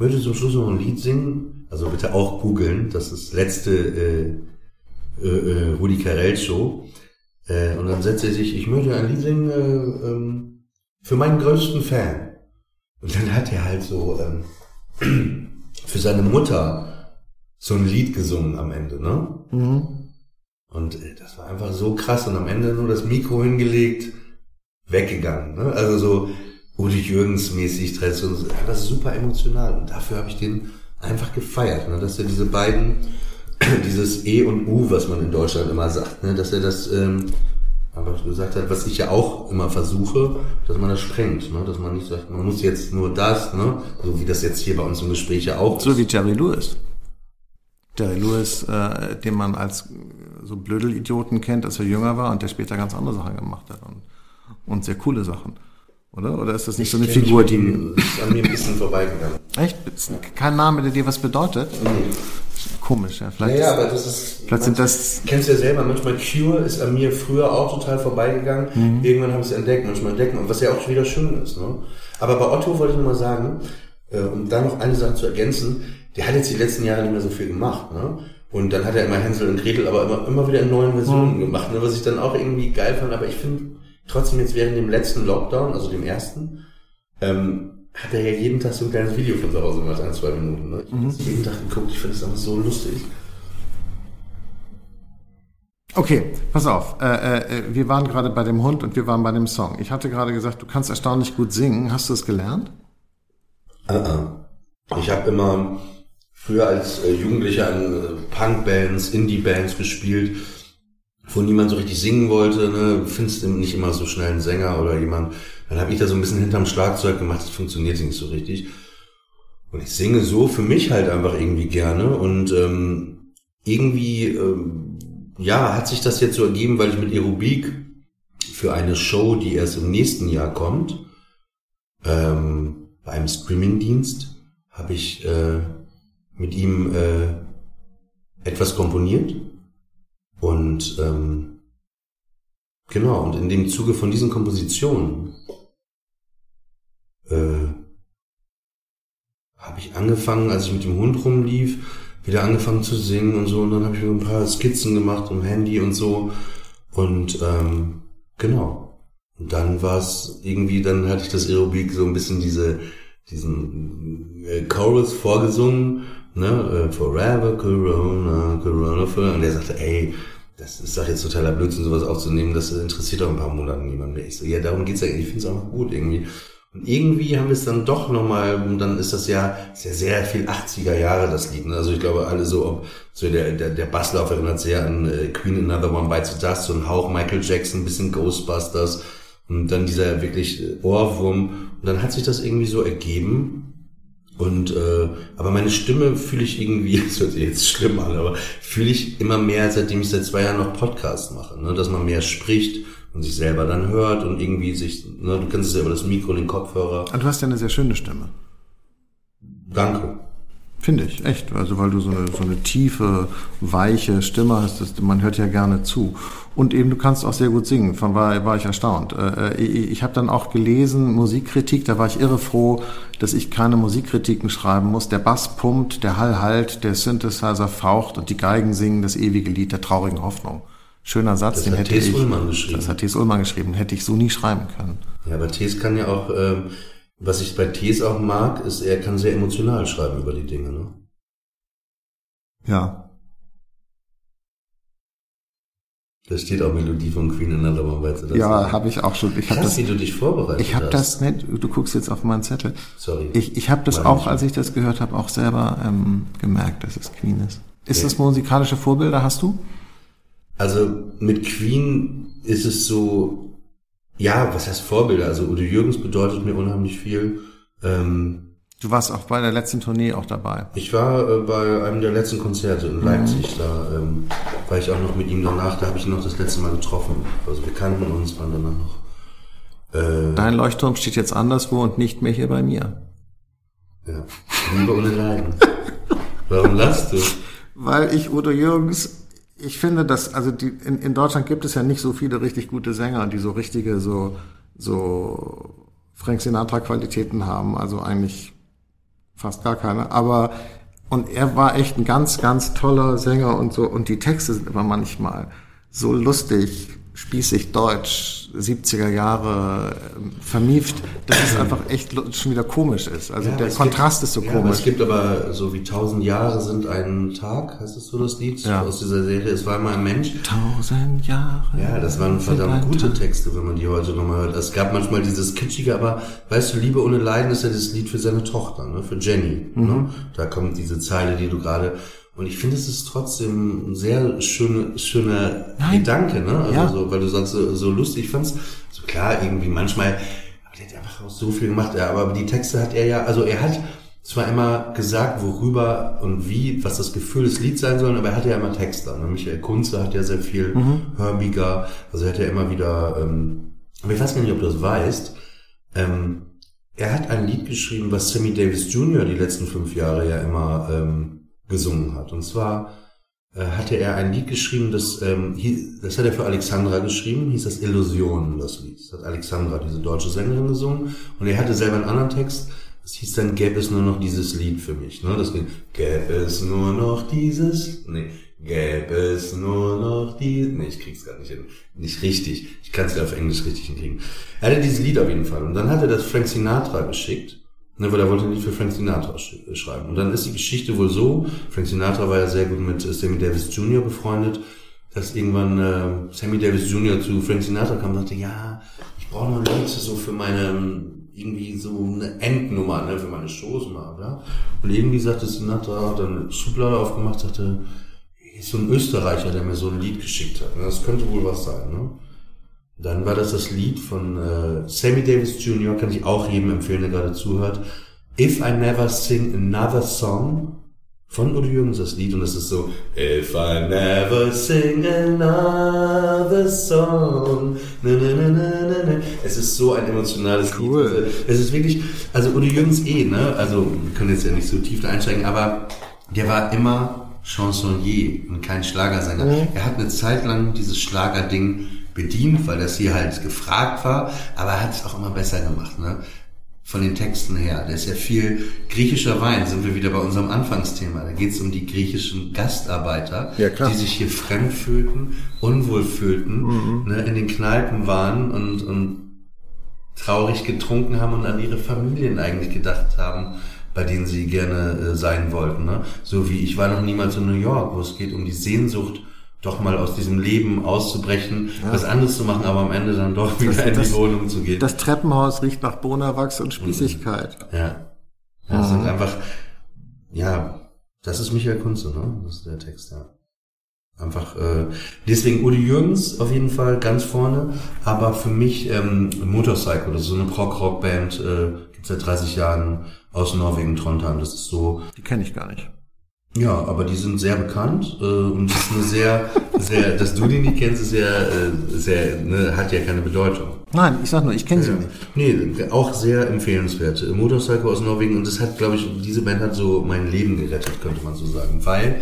möchte zum Schluss noch ein Lied singen. Also bitte auch googeln, das ist letzte äh, äh, äh, Rudi Carell Show. Äh, und dann setzt er sich, ich möchte ein Lied singen äh, ähm, für meinen größten Fan. Und dann hat er halt so ähm, für seine Mutter so ein Lied gesungen am Ende, ne? Mhm. Und äh, das war einfach so krass und am Ende nur das Mikro hingelegt, weggegangen, ne? Also so Udi Jürgens mäßig, das ist super emotional und dafür habe ich den einfach gefeiert, ne? dass er diese beiden, dieses E und U, was man in Deutschland immer sagt, ne? dass er das ähm, einfach gesagt hat, was ich ja auch immer versuche, dass man das sprengt, ne? dass man nicht sagt, man muss jetzt nur das, ne? so wie das jetzt hier bei uns im Gespräch ja auch
So ist. wie Jerry Lewis. Jerry Lewis, äh, den man als so Blödelidioten kennt, als er jünger war und der später ganz andere Sachen gemacht hat und, und sehr coole Sachen. Oder? Oder ist das nicht ich so eine Figur, die.
Ist an mir ein bisschen vorbeigegangen.
Echt? Kein Name, der dir was bedeutet? Nee. Komisch, ja.
Vielleicht, ja, aber das ist.
Vielleicht sind das.
Kennst du ja selber, manchmal Cure ist an mir früher auch total vorbeigegangen. Mhm. Irgendwann habe ich es entdeckt, manchmal entdecken. Und was ja auch wieder schön ist. Ne? Aber bei Otto wollte ich nochmal sagen, äh, um da noch eine Sache zu ergänzen, der hat jetzt die letzten Jahre nicht mehr so viel gemacht. Ne? Und dann hat er immer Hänsel und Gretel, aber immer, immer wieder in neuen Versionen mhm. gemacht, ne? was ich dann auch irgendwie geil fand. Aber ich finde trotzdem jetzt während dem letzten Lockdown, also dem ersten, ähm, hat er ja jeden Tag so ein kleines Video von zu Hause gemacht, ein, zwei Minuten. Ne? Ich mhm. habe jeden Tag geguckt, ich finde das einfach so lustig.
Okay, pass auf. Äh, äh, wir waren gerade bei dem Hund und wir waren bei dem Song. Ich hatte gerade gesagt, du kannst erstaunlich gut singen. Hast du es gelernt?
Uh -uh. Ich habe immer früher als äh, Jugendlicher in äh, Punkbands, Indie-Bands gespielt wo niemand so richtig singen wollte, ne, findest nicht immer so schnell einen Sänger oder jemand. Dann habe ich da so ein bisschen hinterm Schlagzeug gemacht, das funktioniert nicht so richtig. Und ich singe so für mich halt einfach irgendwie gerne und ähm, irgendwie ähm, ja hat sich das jetzt so ergeben, weil ich mit Aerobik für eine Show, die erst im nächsten Jahr kommt, ähm, bei einem Streamingdienst, habe ich äh, mit ihm äh, etwas komponiert und ähm, genau, und in dem Zuge von diesen Kompositionen äh, habe ich angefangen, als ich mit dem Hund rumlief, wieder angefangen zu singen und so. Und dann habe ich mir ein paar Skizzen gemacht im Handy und so. Und ähm, genau. Und dann war es irgendwie, dann hatte ich das Aerobik so ein bisschen diese, diesen äh, Chorus vorgesungen, ne, äh, Forever Corona, Corona, Forever. Und der sagte, ey, das ist doch jetzt totaler Blödsinn, sowas aufzunehmen, das interessiert doch ein paar Monate niemand mehr. Ich so, ja, darum geht's ja, ich finde es auch gut irgendwie. Und irgendwie haben wir es dann doch nochmal, und dann ist das ja sehr, sehr viel 80er Jahre, das Lied. Ne? Also ich glaube, alle so, ob so der, der, der Basslauf erinnert sehr an äh, Queen Another One Bites the Dust, so ein Hauch Michael Jackson, bisschen Ghostbusters und dann dieser wirklich äh, Ohrwurm. Und dann hat sich das irgendwie so ergeben, und äh, aber meine Stimme fühle ich irgendwie, das hört sich jetzt schlimm an, aber fühle ich immer mehr, seitdem ich seit zwei Jahren noch Podcasts mache, ne? dass man mehr spricht und sich selber dann hört und irgendwie sich, ne, du kennst es ja über das Mikro den Kopfhörer.
Und du hast ja eine sehr schöne Stimme.
Danke.
Finde ich, echt. Also weil du so eine, so eine tiefe, weiche Stimme hast, das, man hört ja gerne zu. Und eben, du kannst auch sehr gut singen, von war, war ich erstaunt. Äh, äh, ich habe dann auch gelesen, Musikkritik, da war ich irre froh, dass ich keine Musikkritiken schreiben muss. Der Bass pumpt, der Hall halt, der Synthesizer faucht und die Geigen singen das ewige Lied der traurigen Hoffnung. Schöner Satz,
das
den hätte
Thes
ich.
Ullmann geschrieben.
Das hat T.S. Ullmann geschrieben, hätte ich so nie schreiben können.
Ja, aber T.S. kann ja auch... Ähm was ich bei Tees auch mag, ist, er kann sehr emotional schreiben über die Dinge, ne?
Ja.
Da steht auch Melodie von Queen One Bites
the Ja, habe ich auch schon. Ich habe
das, wie du dich vorbereitet
Ich habe das nicht. Du guckst jetzt auf meinen Zettel.
Sorry.
Ich, ich habe das auch, als ich das gehört habe, auch selber ähm, gemerkt, dass es Queen ist. Ist okay. das musikalische Vorbilder? Hast du?
Also mit Queen ist es so ja, was heißt Vorbilder? Also Udo Jürgens bedeutet mir unheimlich viel. Ähm,
du warst auch bei der letzten Tournee auch dabei.
Ich war äh, bei einem der letzten Konzerte in Leipzig. Mhm. Da ähm, war ich auch noch mit ihm danach. Da habe ich ihn noch das letzte Mal getroffen. Also wir kannten uns, waren danach noch.
Äh, Dein Leuchtturm steht jetzt anderswo und nicht mehr hier bei mir.
Ja, Liebe ohne Leiden. Warum lachst du?
Weil ich Udo Jürgens ich finde, dass, also die, in, in Deutschland gibt es ja nicht so viele richtig gute Sänger, die so richtige, so, so Frank Sinatra-Qualitäten haben, also eigentlich fast gar keine. Aber Und er war echt ein ganz, ganz toller Sänger und so. Und die Texte sind immer manchmal so lustig, spießig deutsch, 70er Jahre ähm, vermieft, dass es einfach echt schon wieder komisch ist. Also ja, der Kontrast
gibt,
ist so
ja,
komisch.
Es gibt aber so wie tausend Jahre sind ein Tag, heißt es so das Lied ja. aus dieser Serie? Es war mal ein Mensch.
Tausend Jahre.
Ja, das waren verdammt gute Tag. Texte, wenn man die heute nochmal hört. Es gab manchmal dieses kitschige, aber weißt du, Liebe ohne Leiden ist ja das Lied für seine Tochter, ne? für Jenny. Ne? Mhm. Ne? Da kommt diese Zeile, die du gerade und ich finde, es ist trotzdem ein sehr schöne, schöner Nein. Gedanke, ne? Also ja. so, weil du sagst, so, so lustig, ich fand's so klar, irgendwie manchmal, aber der hat einfach auch so viel gemacht, ja, aber die Texte hat er ja, also er hat zwar immer gesagt, worüber und wie, was das Gefühl des Lieds sein soll, aber er hat ja immer Texte. Ne? Michael Kunze hat ja sehr viel mhm. hörbiger, also er hat ja immer wieder, ähm, aber ich weiß gar nicht, ob du das weißt, ähm, er hat ein Lied geschrieben, was Sammy Davis Jr. die letzten fünf Jahre ja immer ähm, gesungen hat. Und zwar äh, hatte er ein Lied geschrieben, das, ähm, das hat er für Alexandra geschrieben, hieß das Illusionen, das Lied. Das hat Alexandra, diese deutsche Sängerin, gesungen. Und er hatte selber einen anderen Text, das hieß dann, gäbe es nur noch dieses Lied für mich. Ne? Das ging, gäbe es nur noch dieses, nee, gäbe es nur noch die, nee, ich krieg's gar nicht hin, nicht richtig. Ich kann es ja auf Englisch richtig hinkriegen. Er hatte dieses Lied auf jeden Fall. Und dann hat er das Frank Sinatra geschickt. Ne, weil er wollte nicht für Frank Sinatra sch äh, schreiben. Und dann ist die Geschichte wohl so, Frank Sinatra war ja sehr gut mit äh, Sammy Davis Jr. befreundet, dass irgendwann äh, Sammy Davis Jr. zu Frank Sinatra kam und sagte, ja, ich brauche noch Lied so für meine, irgendwie so eine Endnummer, ne, für meine Shows mal, ja. Und irgendwie sagte Sinatra, hat dann eine Schublade aufgemacht, sagte, ist so ein Österreicher, der mir so ein Lied geschickt hat. Ne? Das könnte wohl was sein, ne? Dann war das das Lied von äh, Sammy Davis Jr., kann ich auch jedem empfehlen, der gerade zuhört. If I Never Sing Another Song von Udo Jürgens das Lied und das ist so If I never sing another song na, na, na, na, na. Es ist so ein emotionales
cool.
Lied. Also, es ist wirklich, also Udo Jürgens eh, ne? Also wir können jetzt ja nicht so tief da einsteigen, aber der war immer Chansonnier und kein Schlagersänger. Mhm. Er hat eine Zeit lang dieses Schlagerding bedient, weil das hier halt gefragt war, aber er hat es auch immer besser gemacht, ne? Von den Texten her. Da ist ja viel griechischer Wein, sind wir wieder bei unserem Anfangsthema. Da geht es um die griechischen Gastarbeiter,
ja,
die sich hier fremd fühlten, unwohl fühlten, mhm. ne, in den Kneipen waren und, und traurig getrunken haben und an ihre Familien eigentlich gedacht haben, bei denen sie gerne äh, sein wollten. Ne? So wie ich war noch niemals in New York, wo es geht um die Sehnsucht doch mal aus diesem Leben auszubrechen, ja. was anderes zu machen, aber am Ende dann doch wieder das, in die das, Wohnung zu gehen.
Das Treppenhaus riecht nach Bonawachs und Spießigkeit.
Ja. Ja, das mhm. sind einfach, ja, das ist Michael Kunze, ne? Das ist der Text, ja. Einfach, äh, deswegen Udi Jürgens auf jeden Fall ganz vorne, aber für mich ähm, Motorcycle, das ist so eine Prog-Rock-Band, äh, gibt seit 30 Jahren aus Norwegen, Trondheim, das ist so...
Die kenne ich gar nicht.
Ja, aber die sind sehr bekannt äh, und das ist eine sehr, sehr, dass du die nicht kennst, ist ja äh, sehr, ne, hat ja keine Bedeutung.
Nein, ich sag nur, ich kenne sie nicht.
Nee, auch sehr empfehlenswert. Motorcycle aus Norwegen und das hat, glaube ich, diese Band hat so mein Leben gerettet, könnte man so sagen, weil,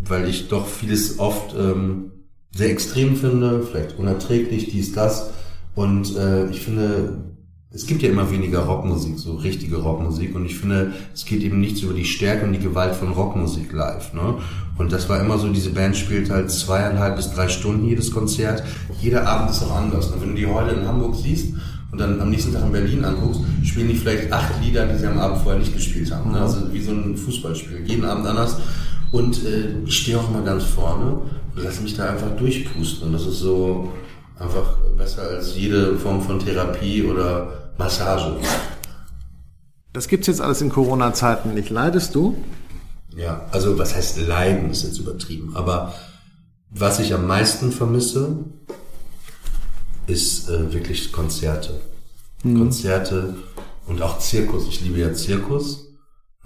weil ich doch vieles oft ähm, sehr extrem finde, vielleicht unerträglich, dies, das und äh, ich finde, es gibt ja immer weniger Rockmusik, so richtige Rockmusik. Und ich finde, es geht eben nichts über die Stärke und die Gewalt von Rockmusik live. Ne? Und das war immer so, diese Band spielt halt zweieinhalb bis drei Stunden jedes Konzert. Jeder Abend ist auch anders. Ne? Wenn du die heute in Hamburg siehst und dann am nächsten Tag in Berlin anguckst, spielen die vielleicht acht Lieder, die sie am Abend vorher nicht gespielt haben. Ne? Also wie so ein Fußballspiel. Jeden Abend anders. Und äh, ich stehe auch immer ganz vorne und lass mich da einfach durchpusten. Und das ist so einfach besser als jede Form von Therapie oder Massage.
Das gibt's jetzt alles in Corona-Zeiten nicht. Leidest du?
Ja, also was heißt leiden, ist jetzt übertrieben. Aber was ich am meisten vermisse, ist äh, wirklich Konzerte. Mhm. Konzerte und auch Zirkus. Ich liebe ja Zirkus.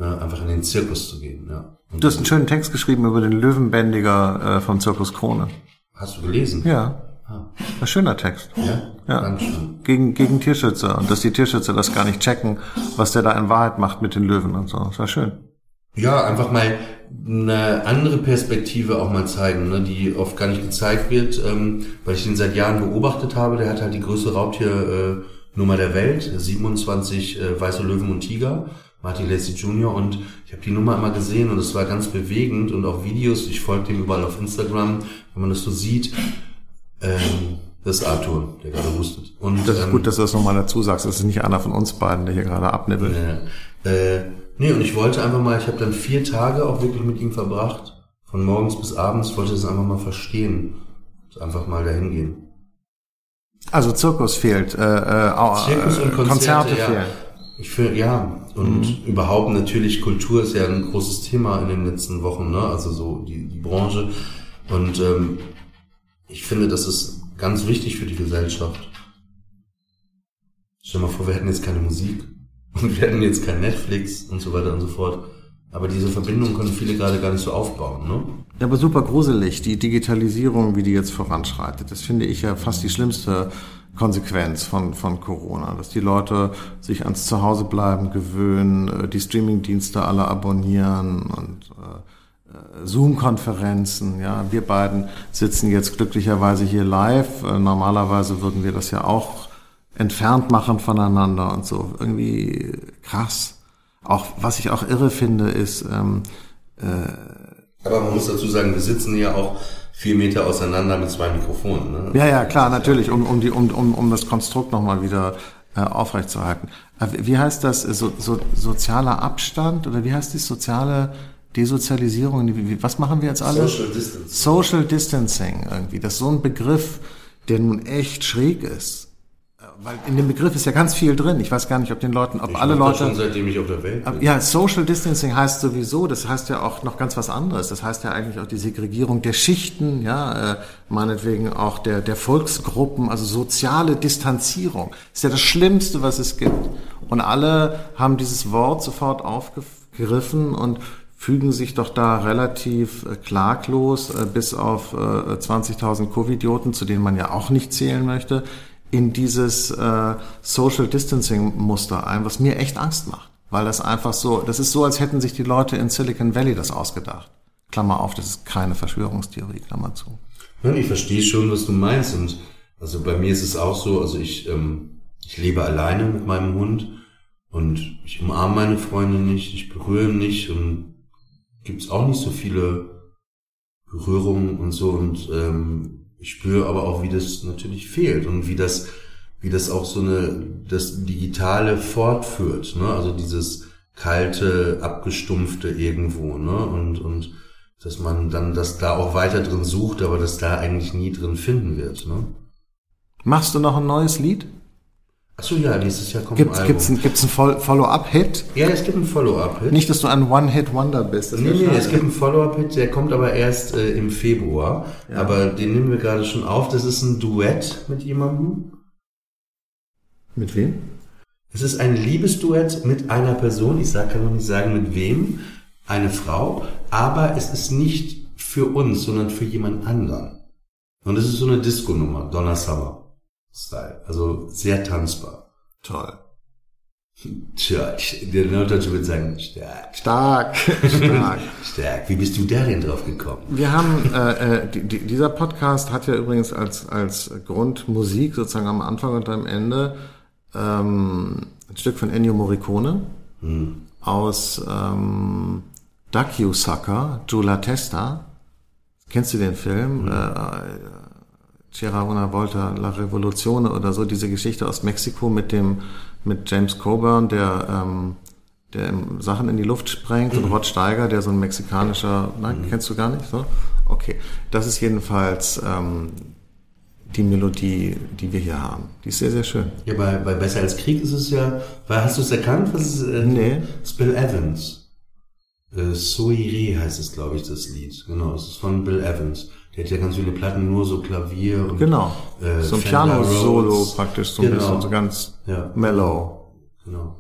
Ja, einfach in den Zirkus zu gehen. Ja.
Und du hast einen schönen Text geschrieben über den Löwenbändiger äh, vom Zirkus Krone.
Hast du gelesen?
Ja. Ah. Ein schöner Text.
Ja?
Ja.
Dankeschön.
Gegen, gegen Tierschützer. Und dass die Tierschützer das gar nicht checken, was der da in Wahrheit macht mit den Löwen und so. Das war schön.
Ja, einfach mal eine andere Perspektive auch mal zeigen, ne, die oft gar nicht gezeigt wird, ähm, weil ich den seit Jahren beobachtet habe. Der hat halt die größte Raubtier, äh, Nummer der Welt, 27 äh, Weiße Löwen und Tiger, Martin Lacey Jr. Und ich habe die Nummer immer gesehen und es war ganz bewegend und auch Videos, ich folge dem überall auf Instagram, wenn man das so sieht. Ähm, das ist Arthur, der gerade hustet.
Und, das ist ähm, gut, dass du das nochmal dazu sagst. Das ist nicht einer von uns beiden, der hier gerade abnibbelt.
Ja. Äh, nee, und ich wollte einfach mal, ich habe dann vier Tage auch wirklich mit ihm verbracht. Von morgens bis abends wollte ich das einfach mal verstehen. Einfach mal dahin gehen.
Also Zirkus fehlt, äh, äh,
Zirkus und Konzerte, Konzerte ja. fehlen. Ich finde, ja. Und mhm. überhaupt natürlich Kultur ist ja ein großes Thema in den letzten Wochen, ne? Also so die, die Branche. Und ähm, ich finde, das ist ganz wichtig für die Gesellschaft. Stell dir mal vor, wir hätten jetzt keine Musik und wir hätten jetzt kein Netflix und so weiter und so fort. Aber diese Verbindung können viele gerade gar nicht so aufbauen, ne?
Ja, aber super gruselig, die Digitalisierung, wie die jetzt voranschreitet. Das finde ich ja fast die schlimmste Konsequenz von, von Corona, dass die Leute sich ans Zuhausebleiben gewöhnen, äh, die Streamingdienste alle abonnieren und äh, Zoom-Konferenzen. Ja, wir beiden sitzen jetzt glücklicherweise hier live. Äh, normalerweise würden wir das ja auch entfernt machen voneinander und so. Irgendwie krass. Auch was ich auch irre finde, ist ähm,
äh, aber man muss dazu sagen, wir sitzen ja auch vier Meter auseinander mit zwei Mikrofonen. Ne?
Ja, ja, klar, natürlich, um, um, die, um, um, um das Konstrukt nochmal wieder äh, aufrechtzuerhalten. Äh, wie heißt das? So, so, sozialer Abstand oder wie heißt die soziale Desozialisierung? Was machen wir jetzt alle?
Social Distancing.
Social Distancing irgendwie. Das ist so ein Begriff, der nun echt schräg ist weil in dem Begriff ist ja ganz viel drin. Ich weiß gar nicht, ob den Leuten, ob
ich
alle Leute.
schon seitdem ich auf der Welt bin.
Ja, Social Distancing heißt sowieso, das heißt ja auch noch ganz was anderes. Das heißt ja eigentlich auch die Segregierung der Schichten, ja, äh, meinetwegen auch der, der Volksgruppen, also soziale Distanzierung. Das ist ja das Schlimmste, was es gibt. Und alle haben dieses Wort sofort aufgegriffen und fügen sich doch da relativ äh, klaglos, äh, bis auf äh, 20.000 Covidioten, zu denen man ja auch nicht zählen möchte, in dieses äh, Social Distancing Muster ein, was mir echt Angst macht. Weil das einfach so, das ist so, als hätten sich die Leute in Silicon Valley das ausgedacht. Klammer auf, das ist keine Verschwörungstheorie, Klammer zu.
Ich verstehe schon, was du meinst. Und also bei mir ist es auch so, also ich, ähm, ich lebe alleine mit meinem Hund und ich umarme meine Freunde nicht, ich berühre nicht und gibt's auch nicht so viele Berührungen und so und ähm, ich spüre aber auch, wie das natürlich fehlt und wie das, wie das auch so eine, das Digitale fortführt, ne? Also dieses kalte, abgestumpfte irgendwo, ne? Und, und, dass man dann das da auch weiter drin sucht, aber das da eigentlich nie drin finden wird, ne?
Machst du noch ein neues Lied?
Achso, ja, nächstes Jahr kommt
gibt's, ein Album. Gibt's ein, gibt's ein Follow-up-Hit?
Ja, es gibt einen Follow-up-Hit.
Nicht, dass du ein One-Hit-Wonder bist.
Das nee, nee, es gibt einen Follow-up-Hit, der kommt aber erst äh, im Februar. Ja. Aber den nehmen wir gerade schon auf. Das ist ein Duett mit jemandem.
Mit wem?
Es ist ein Liebesduett mit einer Person. Ich sag, kann noch nicht sagen, mit wem. Eine Frau. Aber es ist nicht für uns, sondern für jemand anderen. Und es ist so eine Disco-Nummer. Donna Summer. Style. Also sehr tanzbar.
Toll.
Tja, der Norddeutsche würde sagen, stark.
Stark. Stark.
stark. Wie bist du da denn drauf gekommen?
Wir haben, äh, äh, die, dieser Podcast hat ja übrigens als, als Grundmusik sozusagen am Anfang und am Ende ähm, ein Stück von Ennio Morricone hm. aus ähm, Duck You Sucker, Giulia Testa. Kennst du den Film? Hm. Äh, C'era una volta la Revoluzione oder so, diese Geschichte aus Mexiko mit dem, mit James Coburn, der, ähm, der Sachen in die Luft sprengt mhm. und Rod Steiger, der so ein mexikanischer, nein, mhm. kennst du gar nicht, so? Okay. Das ist jedenfalls, ähm, die Melodie, die wir hier haben. Die ist sehr, sehr schön.
Ja, bei, bei Besser als Krieg ist es ja, weil hast du es erkannt? Was ist, äh,
nee.
Bill Evans. Äh, Soiri heißt es, glaube ich, das Lied. Genau, es ist von Bill Evans. Der hat ja ganz viele Platten, nur so Klavier und
Genau. Äh, so ein Piano-Solo praktisch, so ein genau. bisschen, so ganz ja. mellow.
Genau.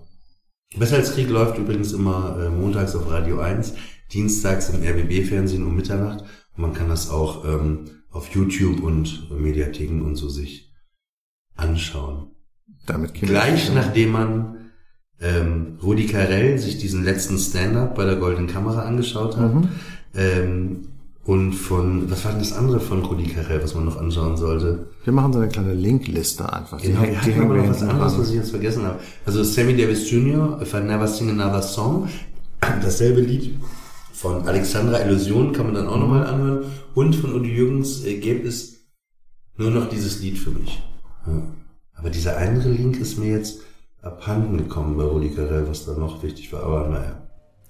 Besser als Krieg läuft übrigens immer äh, montags auf Radio 1, dienstags im RBB-Fernsehen um Mitternacht. Und man kann das auch ähm, auf YouTube und Mediatheken und so sich anschauen.
Damit
Gleich nachdem man ähm, Rudi Carell sich diesen letzten Stand-up bei der Goldenen Kamera angeschaut hat, mhm. ähm, und von, was war denn das andere von Rudi Carell, was man noch anschauen sollte?
Wir machen so eine kleine Linkliste einfach.
Genau, die, die haben aber noch was anderes, was ich jetzt vergessen habe. Also Sammy Davis Jr., If I Never Sing Another Song, dasselbe Lied von Alexandra Illusion kann man dann auch nochmal anhören. Und von Udi Jürgens äh, gäbe es nur noch dieses Lied für mich. Ja. Aber dieser andere Link ist mir jetzt abhanden gekommen bei Rudi Carell, was da noch wichtig war. Aber naja.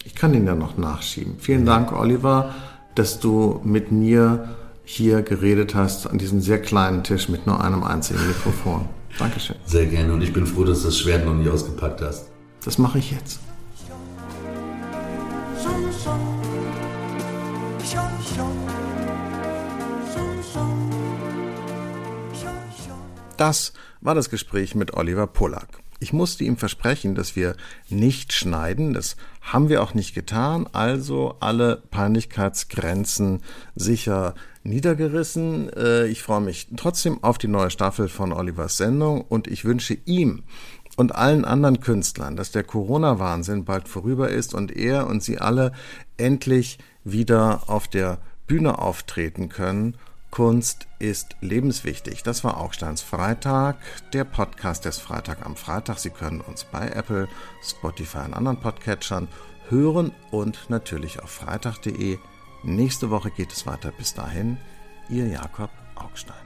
Ich kann ihn ja noch nachschieben. Vielen Dank, Oliver dass du mit mir hier geredet hast an diesem sehr kleinen Tisch mit nur einem einzigen Mikrofon. Dankeschön.
Sehr gerne und ich bin froh, dass du das Schwert noch nicht ausgepackt hast.
Das mache ich jetzt. Das war das Gespräch mit Oliver Pollack. Ich musste ihm versprechen, dass wir nicht schneiden. Das haben wir auch nicht getan. Also alle Peinlichkeitsgrenzen sicher niedergerissen. Äh, ich freue mich trotzdem auf die neue Staffel von Olivers Sendung und ich wünsche ihm und allen anderen Künstlern, dass der Corona-Wahnsinn bald vorüber ist und er und sie alle endlich wieder auf der Bühne auftreten können Kunst ist lebenswichtig. Das war Augsteins Freitag, der Podcast des Freitag am Freitag. Sie können uns bei Apple, Spotify und anderen Podcatchern hören und natürlich auf freitag.de. Nächste Woche geht es weiter. Bis dahin, Ihr Jakob Augstein.